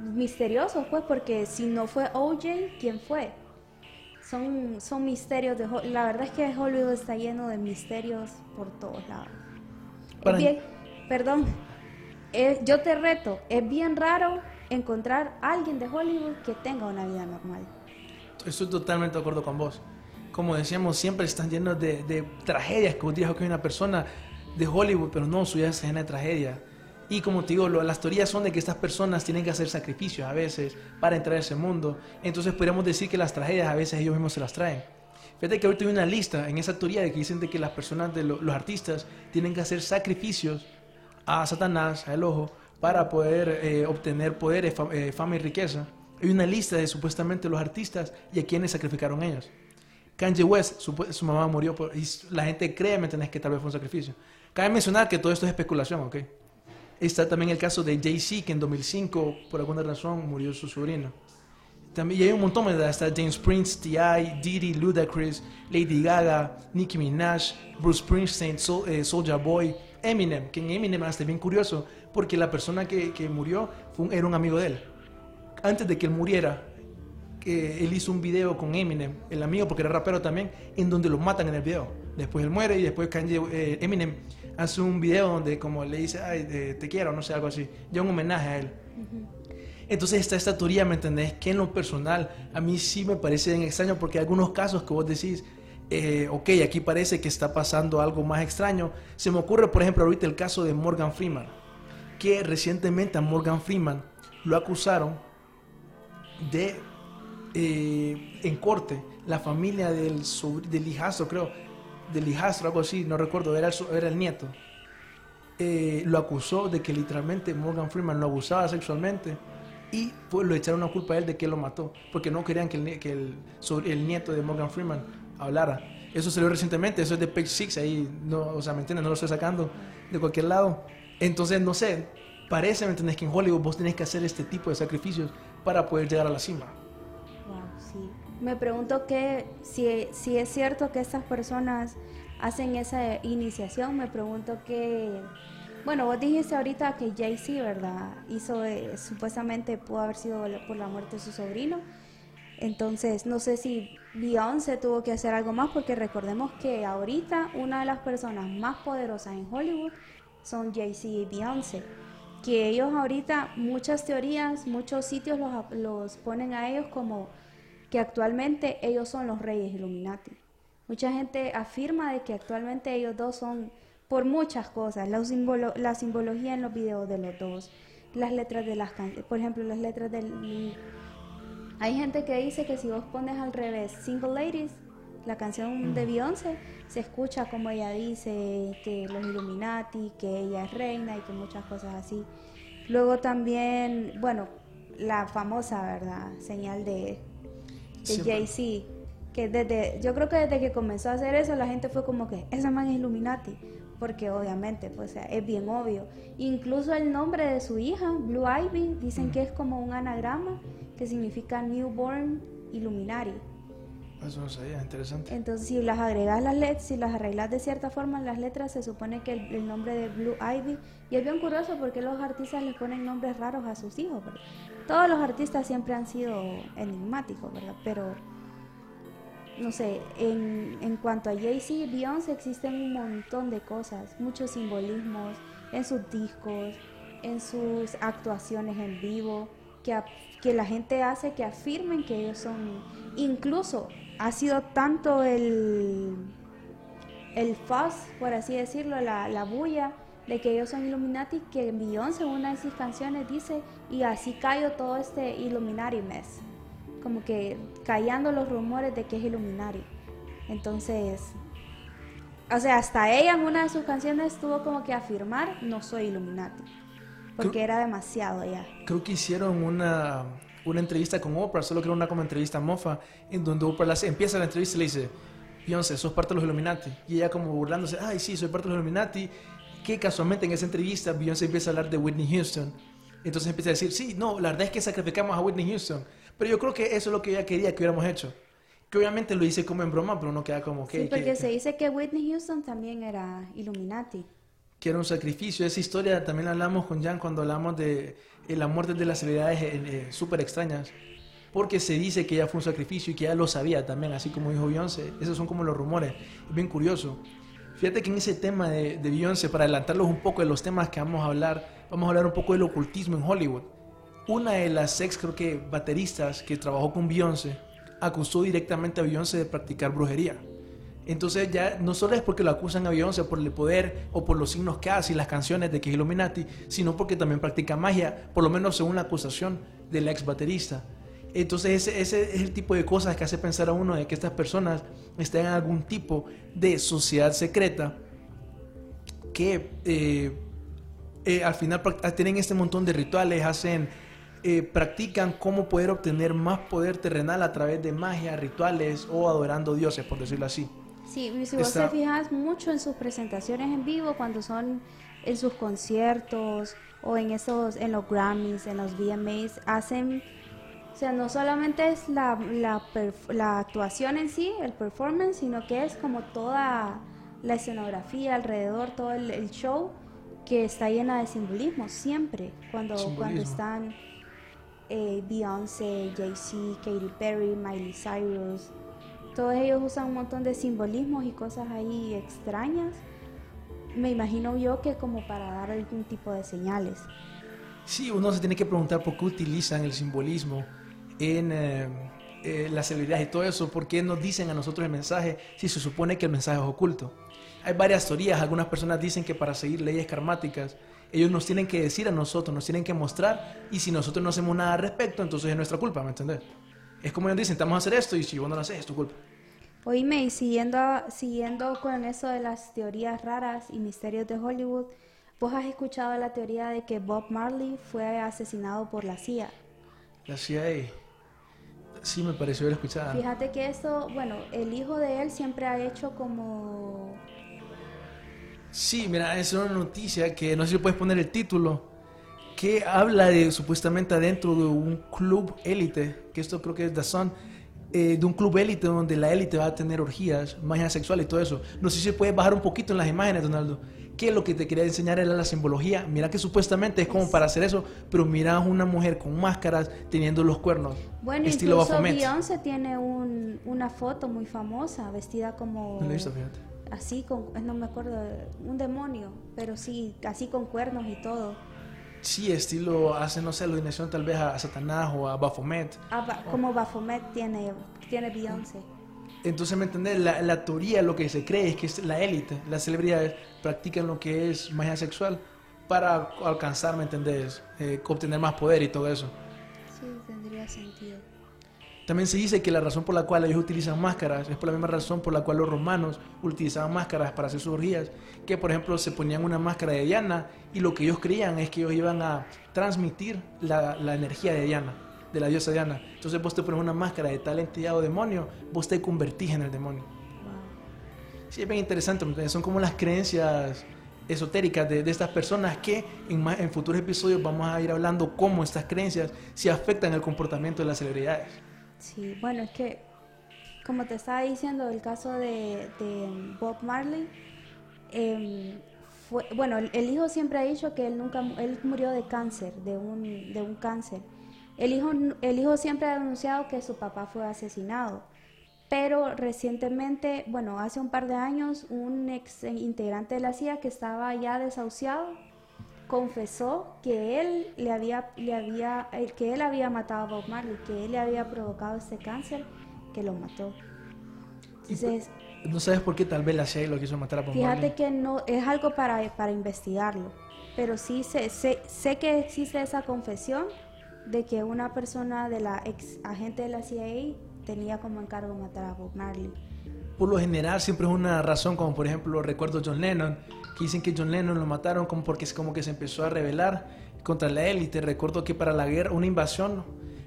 misteriosos, pues, porque si no fue OJ, ¿quién fue? Son, son misterios de La verdad es que Hollywood está lleno de misterios por todos lados. Para- Es bien, perdón, es- yo te reto, es bien raro encontrar a alguien de Hollywood que tenga una vida normal. Estoy totalmente de acuerdo con vos. Como decíamos, siempre están llenos de, de tragedias que vos que hay una persona de Hollywood, pero no, su vida está llena de tragedia. Y como te digo, lo- las teorías son de que estas personas tienen que hacer sacrificios a veces para entrar a ese mundo. Entonces podríamos decir que las tragedias a veces ellos mismos se las traen. Fíjate que ahorita hay una lista en esa teoría de que dicen de que las personas, de lo- los artistas, tienen que hacer sacrificios a Satanás, al ojo, para poder eh, obtener poder, eh, fa- eh, fama y riqueza. Hay una lista de supuestamente los artistas y a quienes sacrificaron ellos. Kanye West, su, su mamá murió por, y la gente cree, ¿me entendés? Que tal vez fue un sacrificio. Cabe mencionar que todo esto es especulación, ¿ok? Está también el caso de Jay-Z, que en 2005, por alguna razón, murió su sobrino. También y hay un montón, ¿verdad? Está James Prince, T.I., Diddy, Ludacris, Lady Gaga, Nicki Minaj, Bruce Springsteen, Soul, eh, Soulja Boy, Eminem, que en Eminem hasta es bien curioso, porque la persona que, que murió fue un- era un amigo de él. Antes de que él muriera, que él hizo un video con Eminem, el amigo, porque era rapero también, en donde lo matan en el video. Después él muere y después Kanye, eh, Eminem hace un video donde como le dice, ay, eh, te quiero, no sé, algo así. Ya un homenaje a él. Entonces está esta teoría, ¿me entendés? Que en lo personal a mí sí me parece bien extraño porque hay algunos casos que vos decís, eh, ok, aquí parece que está pasando algo más extraño. Se me ocurre, por ejemplo, ahorita el caso de Morgan Freeman, que recientemente a Morgan Freeman lo acusaron de, eh, en corte, la familia del, del hijastro, creo, del hijastro, algo así, no recuerdo, era el, era el nieto eh, lo acusó de que literalmente Morgan Freeman lo abusaba sexualmente y pues, lo echaron una culpa a él de que lo mató, porque no querían que el, que el, el nieto de Morgan Freeman hablara. Eso salió recientemente, eso es de Page Six, ahí, no, o sea, ¿me entiendes? No lo estoy sacando de cualquier lado. Entonces, no sé, parece, ¿me entiendes? Que en Hollywood vos tenés que hacer este tipo de sacrificios para poder llegar a la cima. Me pregunto que si, si es cierto que estas personas hacen esa iniciación, me pregunto que, bueno, vos dijiste ahorita que Jay-Z, ¿verdad? Hizo, eh, supuestamente pudo haber sido por la muerte de su sobrino. Entonces, no sé si Beyoncé tuvo que hacer algo más, porque recordemos que ahorita una de las personas más poderosas en Hollywood son Jay-Z y Beyoncé. Que ellos ahorita, muchas teorías, muchos sitios los, los ponen a ellos como que actualmente ellos son los reyes Illuminati. Mucha gente afirma de que actualmente ellos dos son por muchas cosas, la, simbolo- la simbología en los videos de los dos, las letras de las canciones. Por ejemplo, las letras del... Hay gente que dice que si vos pones al revés Single Ladies, la canción de Beyoncé, se escucha como ella dice que los Illuminati, que ella es reina y que muchas cosas así. Luego también, bueno, la famosa, ¿verdad? Señal de, de. Jay-Z, que desde, yo creo que desde que comenzó a hacer eso, la gente fue como que, esa man es Illuminati, porque obviamente, pues o sea, es bien obvio. Incluso el nombre de su hija, Blue Ivy, dicen que es como un anagrama que significa Newborn Illuminati. Eso sabía, interesante. Entonces, si las agregas las letras, si las arreglas de cierta forma las letras, se supone que el, el nombre de Blue Ivy, y es bien curioso porque los artistas les ponen nombres raros a sus hijos, ¿verdad? Todos los artistas siempre han sido enigmáticos, ¿verdad? Pero, no sé, en, en cuanto a Jay-Z y Beyoncé existen un montón de cosas, muchos simbolismos en sus discos, en sus actuaciones en vivo, que, a- que la gente hace que afirmen que ellos son, incluso ha sido tanto el, el fuzz, por así decirlo, la, la bulla de que ellos son Illuminati, que Beyoncé en una de sus canciones dice, y así cayó todo este Illuminati mess, como que callando los rumores de que es Illuminati. Entonces, o sea, hasta ella en una de sus canciones tuvo como que afirmar, no soy Illuminati, porque Creo- era demasiado ya. Creo que hicieron una, una entrevista con Oprah, solo que era una como entrevista mofa, en donde Oprah la hace- empieza la entrevista y le dice, Beyoncé, sos parte de los Illuminati. Y ella como burlándose, ay, sí, soy parte de los Illuminati. Que casualmente en esa entrevista Beyoncé empieza a hablar de Whitney Houston. Entonces empieza a decir, sí, no, la verdad es que sacrificamos a Whitney Houston. Pero yo creo que eso es lo que ella quería que hubiéramos hecho. Que obviamente lo hice como en broma, pero no queda como que... Sí, porque que- se dice que Whitney Houston también era Illuminati. que era un sacrificio. Esa historia también la hablamos con Jan cuando hablamos de la muerte de las celebridades eh, eh, súper extrañas. Porque se dice que ella fue un sacrificio y que ella lo sabía también, así como dijo Beyoncé. Esos son como los rumores. Es bien curioso. Fíjate que en ese tema de, de Beyoncé, para adelantarlos un poco de los temas que vamos a hablar, vamos a hablar un poco del ocultismo en Hollywood. Una de las ex, creo que, bateristas que trabajó con Beyoncé, acusó directamente a Beyoncé de practicar brujería. Entonces ya no solo es porque lo acusan a Beyoncé por el poder o por los signos que hace y las canciones de que es Illuminati, sino porque también practica magia, por lo menos según la acusación del ex baterista. Entonces ese, es el tipo de cosas que hace pensar a uno de que estas personas están en algún tipo de sociedad secreta que eh, eh, al final prac- tienen este montón de rituales, hacen, eh, practican cómo poder obtener más poder terrenal a través de magia, rituales o adorando dioses, por decirlo así. Sí, si vos Está- te fijas mucho en sus presentaciones en vivo, cuando son en sus conciertos o en esos, en los Grammys, en los VMAs, hacen, o sea, no solamente es la, la, la actuación en sí, el performance, sino que es como toda la escenografía alrededor, todo el, el show que está llena de simbolismo siempre, cuando, cuando están eh, Beyoncé, Jay-Z, Katy Perry, Miley Cyrus, todos ellos usan un montón de simbolismos y cosas ahí extrañas. Me imagino yo que como para dar algún tipo de señales. Sí, uno se tiene que preguntar por qué utilizan el simbolismo en eh, eh, las celebridades y todo eso, por qué nos dicen a nosotros el mensaje si se supone que el mensaje es oculto. Hay varias teorías, algunas personas dicen que para seguir leyes karmáticas, ellos nos tienen que decir a nosotros, nos tienen que mostrar, y si nosotros no hacemos nada al respecto, entonces es nuestra culpa, ¿me entendés? Es como ellos dicen, te vamos a hacer esto, y si vos no lo haces, es tu culpa. Oíme, y siguiendo, siguiendo con eso de las teorías raras y misterios de Hollywood, ¿vos has escuchado la teoría de que Bob Marley fue asesinado por la CIA? La CIA, sí me pareció haber escuchado. Fíjate que esto, bueno, el hijo de él siempre ha hecho como... Sí, mira, es una noticia que no sé si puedes poner el título, que habla de supuestamente adentro de un club élite, que esto creo que es Sun, eh, de un club élite donde la élite va a tener orgías, magia sexual y todo eso. No sé si puedes bajar un poquito en las imágenes, Donaldo. Que lo que te quería enseñar era la simbología. Mira que supuestamente es como para hacer eso, pero mira una mujer con máscaras teniendo los cuernos. Bueno, estilo incluso. Beyoncé tiene un, una foto muy famosa, vestida como... No visto, fíjate. así con, no me acuerdo, un demonio, pero sí, así con cuernos y todo. Sí, estilo hace, no sé, alucinación tal vez a Satanás o a Baphomet. Ah, ba- como Baphomet tiene, tiene Beyoncé. Entonces, ¿me entendés? La, la teoría, lo que se cree es que es la élite, las celebridades practican lo que es magia sexual para alcanzar, ¿me entendés? Eh, obtener más poder y todo eso. Sí, tendría sentido. También se dice que la razón por la cual ellos utilizan máscaras es por la misma razón por la cual los romanos utilizaban máscaras para hacer sus orgías, que por ejemplo se ponían una máscara de Diana y lo que ellos creían es que ellos iban a transmitir la, la energía de Diana, de la diosa Diana. Entonces vos te pones una máscara de tal entidad o demonio, vos te convertís en el demonio. Sí, es bien interesante, son como las creencias esotéricas de, de estas personas que en, más- en futuros episodios vamos a ir hablando cómo estas creencias se afectan el comportamiento de las celebridades. Sí, bueno, es que, como te estaba diciendo, el caso de, Bob Marley, em, fue, bueno, el, hijo siempre ha dicho que él nunca, él murió de cáncer, de un, de un cáncer. El hijo, el hijo siempre ha denunciado que su papá fue asesinado, pero recientemente, bueno, hace un par de años, un ex integrante de la CIA que estaba ya desahuciado, confesó que él le había, le había, eh, que él había matado a Bob Marley, que él le había provocado este cáncer que lo mató. Entonces, No sabes por qué tal vez la CIA lo quiso matar a Bob fíjate Marley. que no es algo para, para investigarlo, pero sí sé, sé, sé que existe esa confesión de que una persona de la ex agente de la CIA tenía como encargo matar a Bob Marley. Por lo general siempre es una razón, como por ejemplo recuerdo John Lennon, que dicen que John Lennon lo mataron como porque es como que se empezó a rebelar contra la élite. Recuerdo que para la guerra, una invasión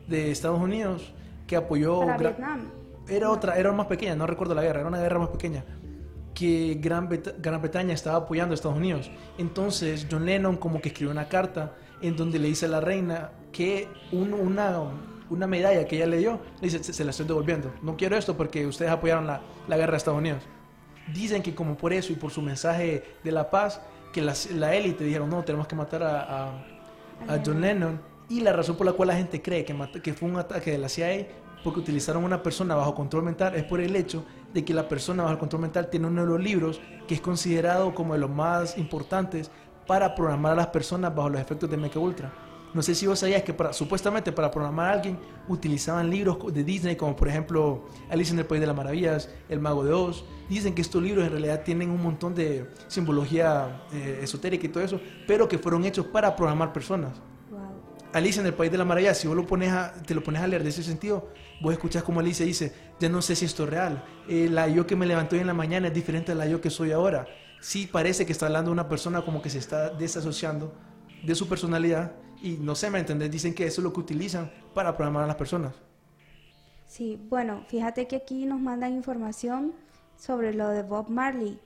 de Estados Unidos que apoyó... Para Vietnam. Era otra, era más pequeña, no recuerdo la guerra, era una guerra más pequeña que Gran, Gran Bretaña estaba apoyando a Estados Unidos. Entonces John Lennon como que escribió una carta en donde le dice a la reina que un- una, una medalla que ella le dio, le dice, se, se la estoy devolviendo. No quiero esto porque ustedes apoyaron la, la guerra de Estados Unidos. Dicen que como por eso y por su mensaje de la paz, que la, la élite dijeron, no, tenemos que matar a, a- a John Lennon. Y la razón por la cual la gente cree que, que fue un ataque de la CIA, porque utilizaron una persona bajo control mental, es por el hecho de que la persona bajo control mental tiene uno de los libros que es considerado como de los más importantes para programar a las personas bajo los efectos de Mecha Ultra. No sé si vos sabías que para, supuestamente para programar a alguien utilizaban libros de Disney como por ejemplo Alice en el País de las Maravillas, El Mago de Oz. Dicen que estos libros en realidad tienen un montón de simbología eh, esotérica y todo eso, pero que fueron hechos para programar personas. Wow. Alicia en el País de la Maravilla, si vos lo pones a, te lo pones a leer de ese sentido, vos escuchás como Alicia dice, ya no sé si esto es real. Eh, la yo que me levantó hoy en la mañana es diferente a la yo que soy ahora. Sí parece que está hablando de una persona como que se está desasociando de su personalidad y no sé, ¿me entendés? Dicen que eso es lo que utilizan para programar a las personas. Sí, bueno, fíjate que aquí nos mandan información sobre lo de Bob Marley,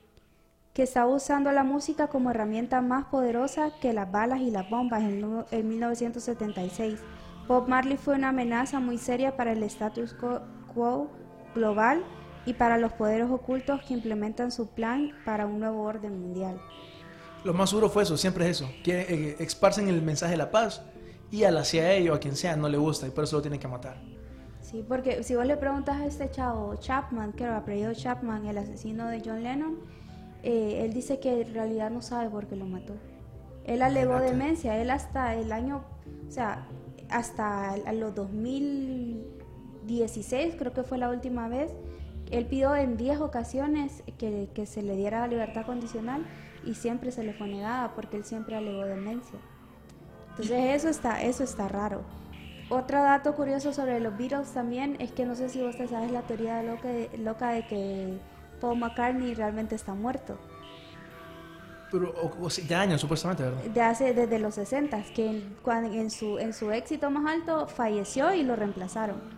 que estaba usando la música como herramienta más poderosa que las balas y las bombas en, en 1976. Bob Marley fue una amenaza muy seria para el status quo global y para los poderes ocultos que implementan su plan para un nuevo orden mundial. Lo más duro fue eso, siempre es eso, que eh, esparcen el mensaje de la paz y a la CIA o a quien sea no le gusta y por eso lo tienen que matar. Sí, porque si vos le preguntas a este chavo Chapman, que era el apellido Chapman, el asesino de John Lennon, eh, él dice que en realidad no sabe por qué lo mató. Él alegó Imagínate. demencia, él hasta el año, o sea, hasta los 2016, creo que fue la última vez, él pidió en 10 ocasiones que, que se le diera libertad condicional y siempre se le fue negada porque él siempre alegó demencia. Entonces eso está, eso está raro. Otro dato curioso sobre los Beatles también es que no sé si vos te sabes la teoría loca de, loca de que Paul McCartney realmente está muerto. Pero o, o, de años supuestamente, ¿verdad? De hace desde los 60 que en, cuando, en, su, en su éxito más alto falleció y lo reemplazaron.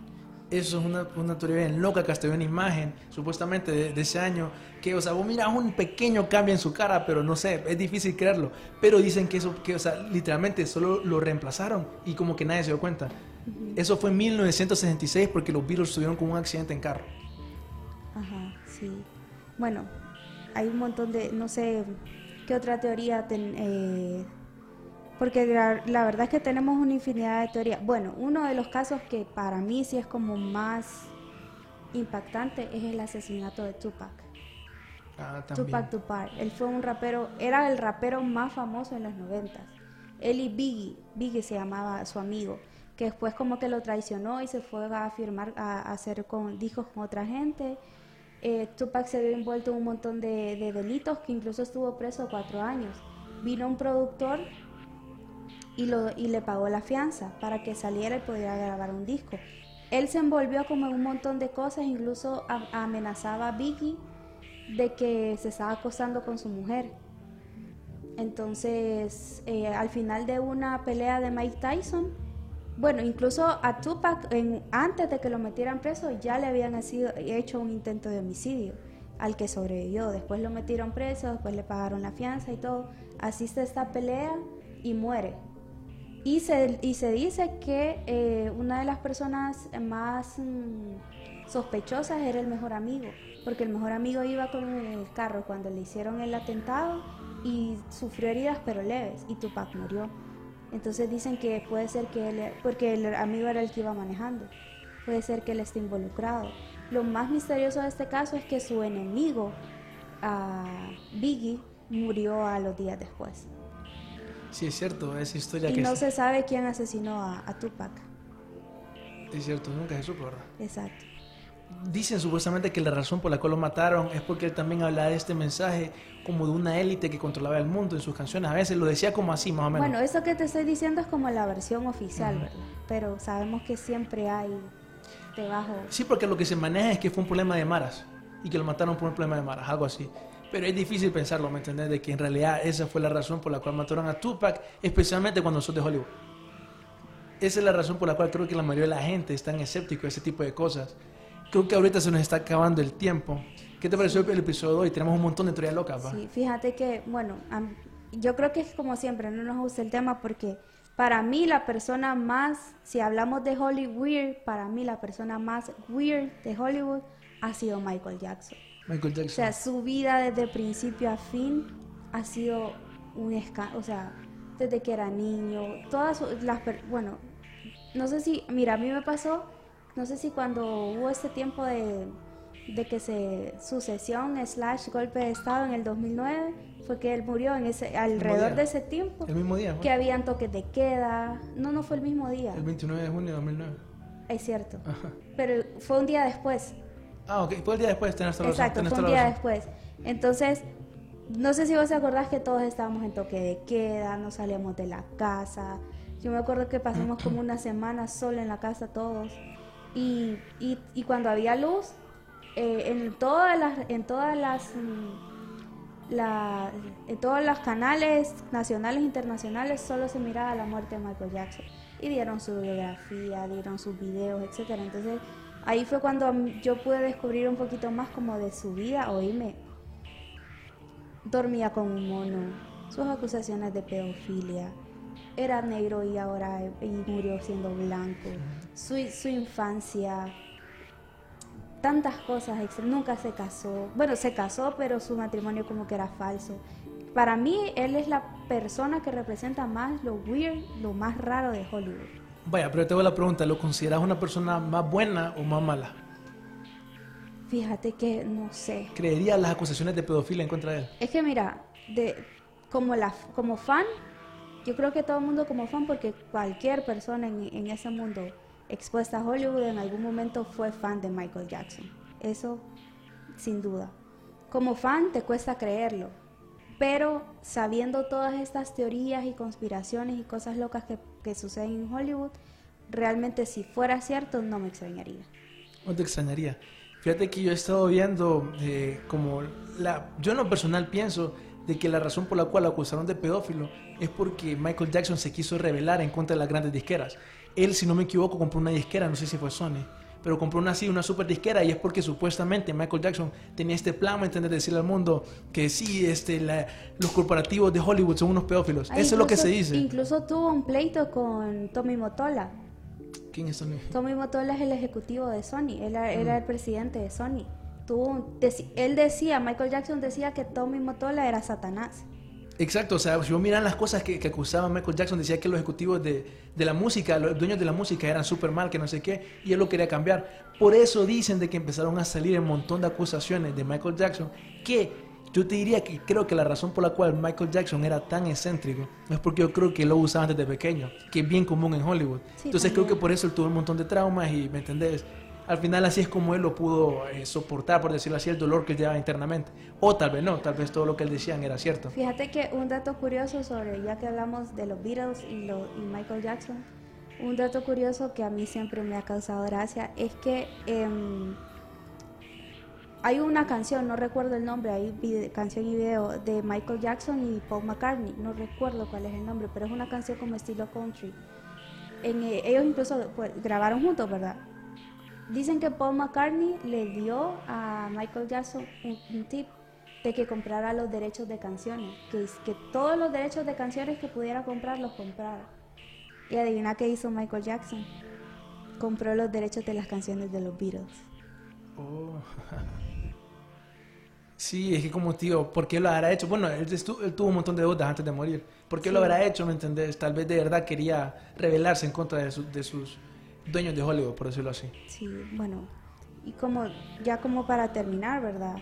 Eso es una, una teoría bien loca que hasta una imagen, supuestamente de, de ese año, que, o sea, vos miras un pequeño cambio en su cara, pero no sé, es difícil creerlo. Pero dicen que eso, que, o sea, literalmente solo lo reemplazaron y como que nadie se dio cuenta. Eso fue en 1966 porque los Beatles tuvieron como un accidente en carro. Ajá, sí. Bueno, hay un montón de, no sé, qué otra teoría, ten- eh, porque la, la verdad es que tenemos una infinidad de teorías. Bueno, uno de los casos que para mí sí es como más impactante es el asesinato de Tupac. Ah, también. Tupac Tupac. Él fue un rapero, era el rapero más famoso en los noventas. Él y Biggie, Biggie se llamaba su amigo, que después como que lo traicionó y se fue a firmar, a, a hacer con, discos con otra gente. Eh, Tupac se vio envuelto en un montón de, de delitos, que incluso estuvo preso cuatro años. vino un productor y, lo, y le pagó la fianza para que saliera y pudiera grabar un disco. Él se envolvió como en un montón de cosas, incluso amenazaba a Biggie de que se estaba acostando con su mujer. Entonces, eh, al final de una pelea de Mike Tyson, bueno, incluso a Tupac, en- antes de que lo metieran preso, ya le habían hecho un intento de homicidio al que sobrevivió. Después lo metieron preso, después le pagaron la fianza y todo. Asiste a esta pelea y muere. Y se, y se dice que eh, una de las personas más mm, sospechosas era el mejor amigo, porque el mejor amigo iba con el carro cuando le hicieron el atentado y sufrió heridas pero leves y Tupac murió. Entonces dicen que puede ser que él, porque el amigo era el que iba manejando, puede ser que él esté involucrado. Lo más misterioso de este caso es que su enemigo, a Biggie, murió a los días después. Sí, es cierto, esa historia Y que no se sabe quién asesinó a, a Tupac. es cierto, nunca se supo, ¿verdad? Exacto. Dicen supuestamente que la razón por la cual lo mataron es porque él también hablaba de este mensaje como de una élite que controlaba el mundo en sus canciones. A veces lo decía como así, más o menos. Bueno, eso que te estoy diciendo es como la versión oficial, ¿verdad? Pero sabemos que siempre hay debajo. Sí, porque lo que se maneja es que fue un problema de maras y que lo mataron por un problema de maras, algo así. Pero es difícil pensarlo, ¿me entendés? De que en realidad esa fue la razón por la cual mataron a Tupac, especialmente cuando sos de Hollywood. Esa es la razón por la cual creo que la mayoría de la gente es tan escéptico a ese tipo de cosas. Creo que ahorita se nos está acabando el tiempo. ¿Qué te pareció el episodio de hoy? Tenemos un montón de teorías locas, ¿va? Sí, fíjate que, bueno, yo creo que es como siempre, no nos gusta el tema porque para mí la persona más, si hablamos de Hollywood, para mí la persona más weird de Hollywood ha sido Michael Jackson. Michael O Jackson. sea, su vida desde principio a fin ha sido un escándalo, o sea, desde que era niño, todas las, bueno, no sé si, mira, a mí me pasó, no sé si cuando hubo este tiempo de, de que se sucesión slash golpe de estado en el 2009, fue que él murió en ese, alrededor de ese tiempo, el mismo día, ¿no? que habían toques de queda, no, no fue el mismo día, El 29 de junio de 2009. es cierto, Ajá. pero fue un día después. Ah, ok. Fue el día después, tenés toda. Exacto, tenés fue un día después. Entonces, no sé si vos te acordás que todos estábamos en toque de queda, no salíamos de la casa. Yo me acuerdo que pasamos como una semana solo en la casa todos. Y, y, y cuando había luz, eh, en todas las, en todas las, mm, la- en todos los canales nacionales e internacionales solo se miraba la muerte de Michael Jackson. Y dieron su biografía, dieron sus videos, etcétera. Entonces, ahí fue cuando yo pude descubrir un poquito más como de su vida. Oíme, dormía con un mono, sus acusaciones de pedofilia, era negro y ahora y murió siendo blanco, su, su infancia, tantas cosas, nunca se casó, bueno, se casó, pero su matrimonio como que era falso. Para mí, él es la persona que representa más lo weird, lo más raro de Hollywood. Vaya, pero te hago la pregunta, ¿lo consideras una persona más buena o más mala? Fíjate que no sé. ¿Creerías las acusaciones de pedofilia en contra de él? Es que mira, de, como, la, como fan, yo creo que todo el mundo como fan, porque cualquier persona en, en ese mundo expuesta a Hollywood en algún momento fue fan de Michael Jackson. Eso, sin duda. Como fan te cuesta creerlo, pero sabiendo todas estas teorías y conspiraciones y cosas locas que, que suceden en Hollywood, realmente si fuera cierto no me extrañaría. No te extrañaría. Fíjate que yo he estado viendo eh, como. Yo en lo personal pienso de que la razón por la cual lo acusaron de pedófilo es porque Michael Jackson se quiso rebelar en contra de las grandes disqueras. Él, si no me equivoco, compró una disquera, no sé si fue Sony, pero compró una así, una super disquera y es porque supuestamente Michael Jackson tenía este plan, ¿me entiendes? Decirle al mundo que sí, este, la- los corporativos de Hollywood son unos pedófilos. Ah, Eso es lo que incluso- se dice. Incluso tuvo un pleito con Tommy Motola. ¿Quién es Sony? Tommy Motola es el ejecutivo de Sony, él era, era el presidente de Sony. Tuvo un- él decía, Michael Jackson decía que Tommy Motola era Satanás. Exacto, o sea, si vos miran las cosas que, que acusaba Michael Jackson, decía que los ejecutivos de, de la música, los dueños de la música eran súper mal, que no sé qué, y él lo quería cambiar. Por eso dicen de que empezaron a salir un montón de acusaciones de Michael Jackson, que yo te diría que creo que la razón por la cual Michael Jackson era tan excéntrico es porque yo creo que lo usaba desde pequeño, que es bien común en Hollywood. Sí, Entonces creo también. que por eso él tuvo un montón de traumas y, ¿me entendés? Al final así es como él lo pudo eh, soportar, por decirlo así, el dolor que llevaba internamente. O tal vez no, tal vez todo lo que él decían era cierto. Fíjate que un dato curioso sobre, ya que hablamos de los Beatles y, Michael Jackson, un dato curioso que a mí siempre me ha causado gracia es que em, hay una canción, no recuerdo el nombre, hay vide- canción y video de Michael Jackson y Paul McCartney, no recuerdo cuál es el nombre, pero es una canción como estilo country. Eh, ellos incluso pues, grabaron juntos, ¿verdad? Dicen que Paul McCartney le dio a Michael Jackson un, un tip de que comprara los derechos de canciones, que, que todos los derechos de canciones que pudiera comprar los comprara. Y adivina qué hizo Michael Jackson. Compró los derechos de las canciones de los Beatles. Oh. Sí, es que como tío, ¿por qué lo habrá hecho? Bueno, él, estu- él tuvo un montón de deudas antes de morir. ¿Por qué lo Sí. habrá hecho? ¿Me entendés? Tal vez de verdad quería rebelarse en contra de, su- de sus dueños de Hollywood, por decirlo así. Sí, bueno, y como ya como para terminar, ¿verdad?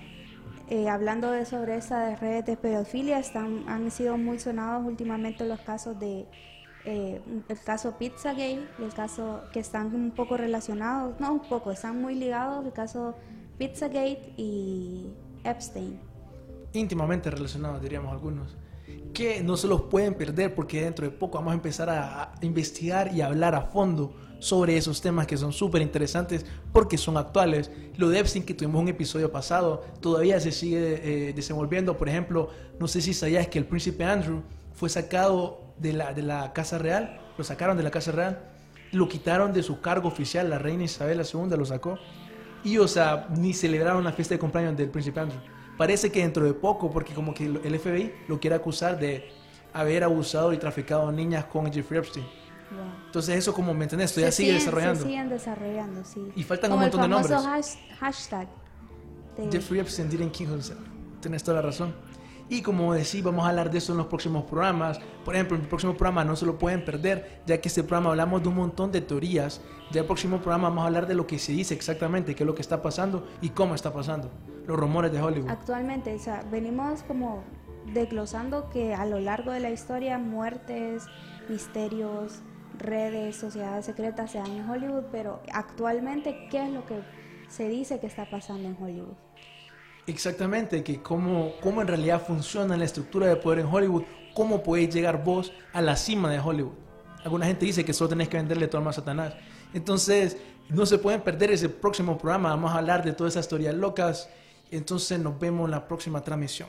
Eh, hablando de sobre esas redes de pedofilia, están, han sido muy sonados últimamente los casos de eh, el caso Pizzagate y el caso que están un poco relacionados, no un poco, están muy ligados, el caso Pizzagate y Epstein. íntimamente relacionados, diríamos algunos, que no se los pueden perder porque dentro de poco vamos a empezar a, investigar y a hablar a fondo sobre esos temas que son súper interesantes porque son actuales. Lo de Epstein que tuvimos un episodio pasado todavía se sigue eh, desenvolviendo. Por ejemplo, no sé si sabías que el príncipe Andrew fue sacado de la, de la Casa Real, lo sacaron de la Casa Real, lo quitaron de su cargo oficial, la reina Isabel II lo sacó. Y, o sea, ni celebraron la fiesta de cumpleaños del príncipe Andrew. Parece que dentro de poco, porque como que el FBI lo quiere acusar de haber abusado y traficado niñas con Jeffrey Epstein. Wow. Entonces eso como, ¿me entendés? Se sigue siguen- desarrollando. Se siguen desarrollando, sí. Y faltan Como un montón de el famoso nombres. hash- hashtag. de- Jeffrey Epstein didn't kill himself. Tienes toda la razón. Y como decía, vamos a hablar de eso en los próximos programas. Por ejemplo, en el próximo programa no se lo pueden perder, ya que este programa hablamos de un montón de teorías. Ya el próximo programa vamos a hablar de lo que se dice exactamente, qué es lo que está pasando y cómo está pasando. Los rumores de Hollywood. Actualmente, o sea, venimos como desglosando que a lo largo de la historia muertes, misterios, redes, sociedades secretas se dan en Hollywood, pero actualmente, ¿qué es lo que se dice que está pasando en Hollywood? Exactamente, que cómo, cómo en realidad funciona la estructura de poder en Hollywood, cómo podéis llegar vos a la cima de Hollywood. Alguna gente dice que solo tenés que venderle tu alma a Satanás. Entonces, no se pueden perder ese próximo programa, vamos a hablar de todas esas teorías locas. Entonces, nos vemos en la próxima transmisión.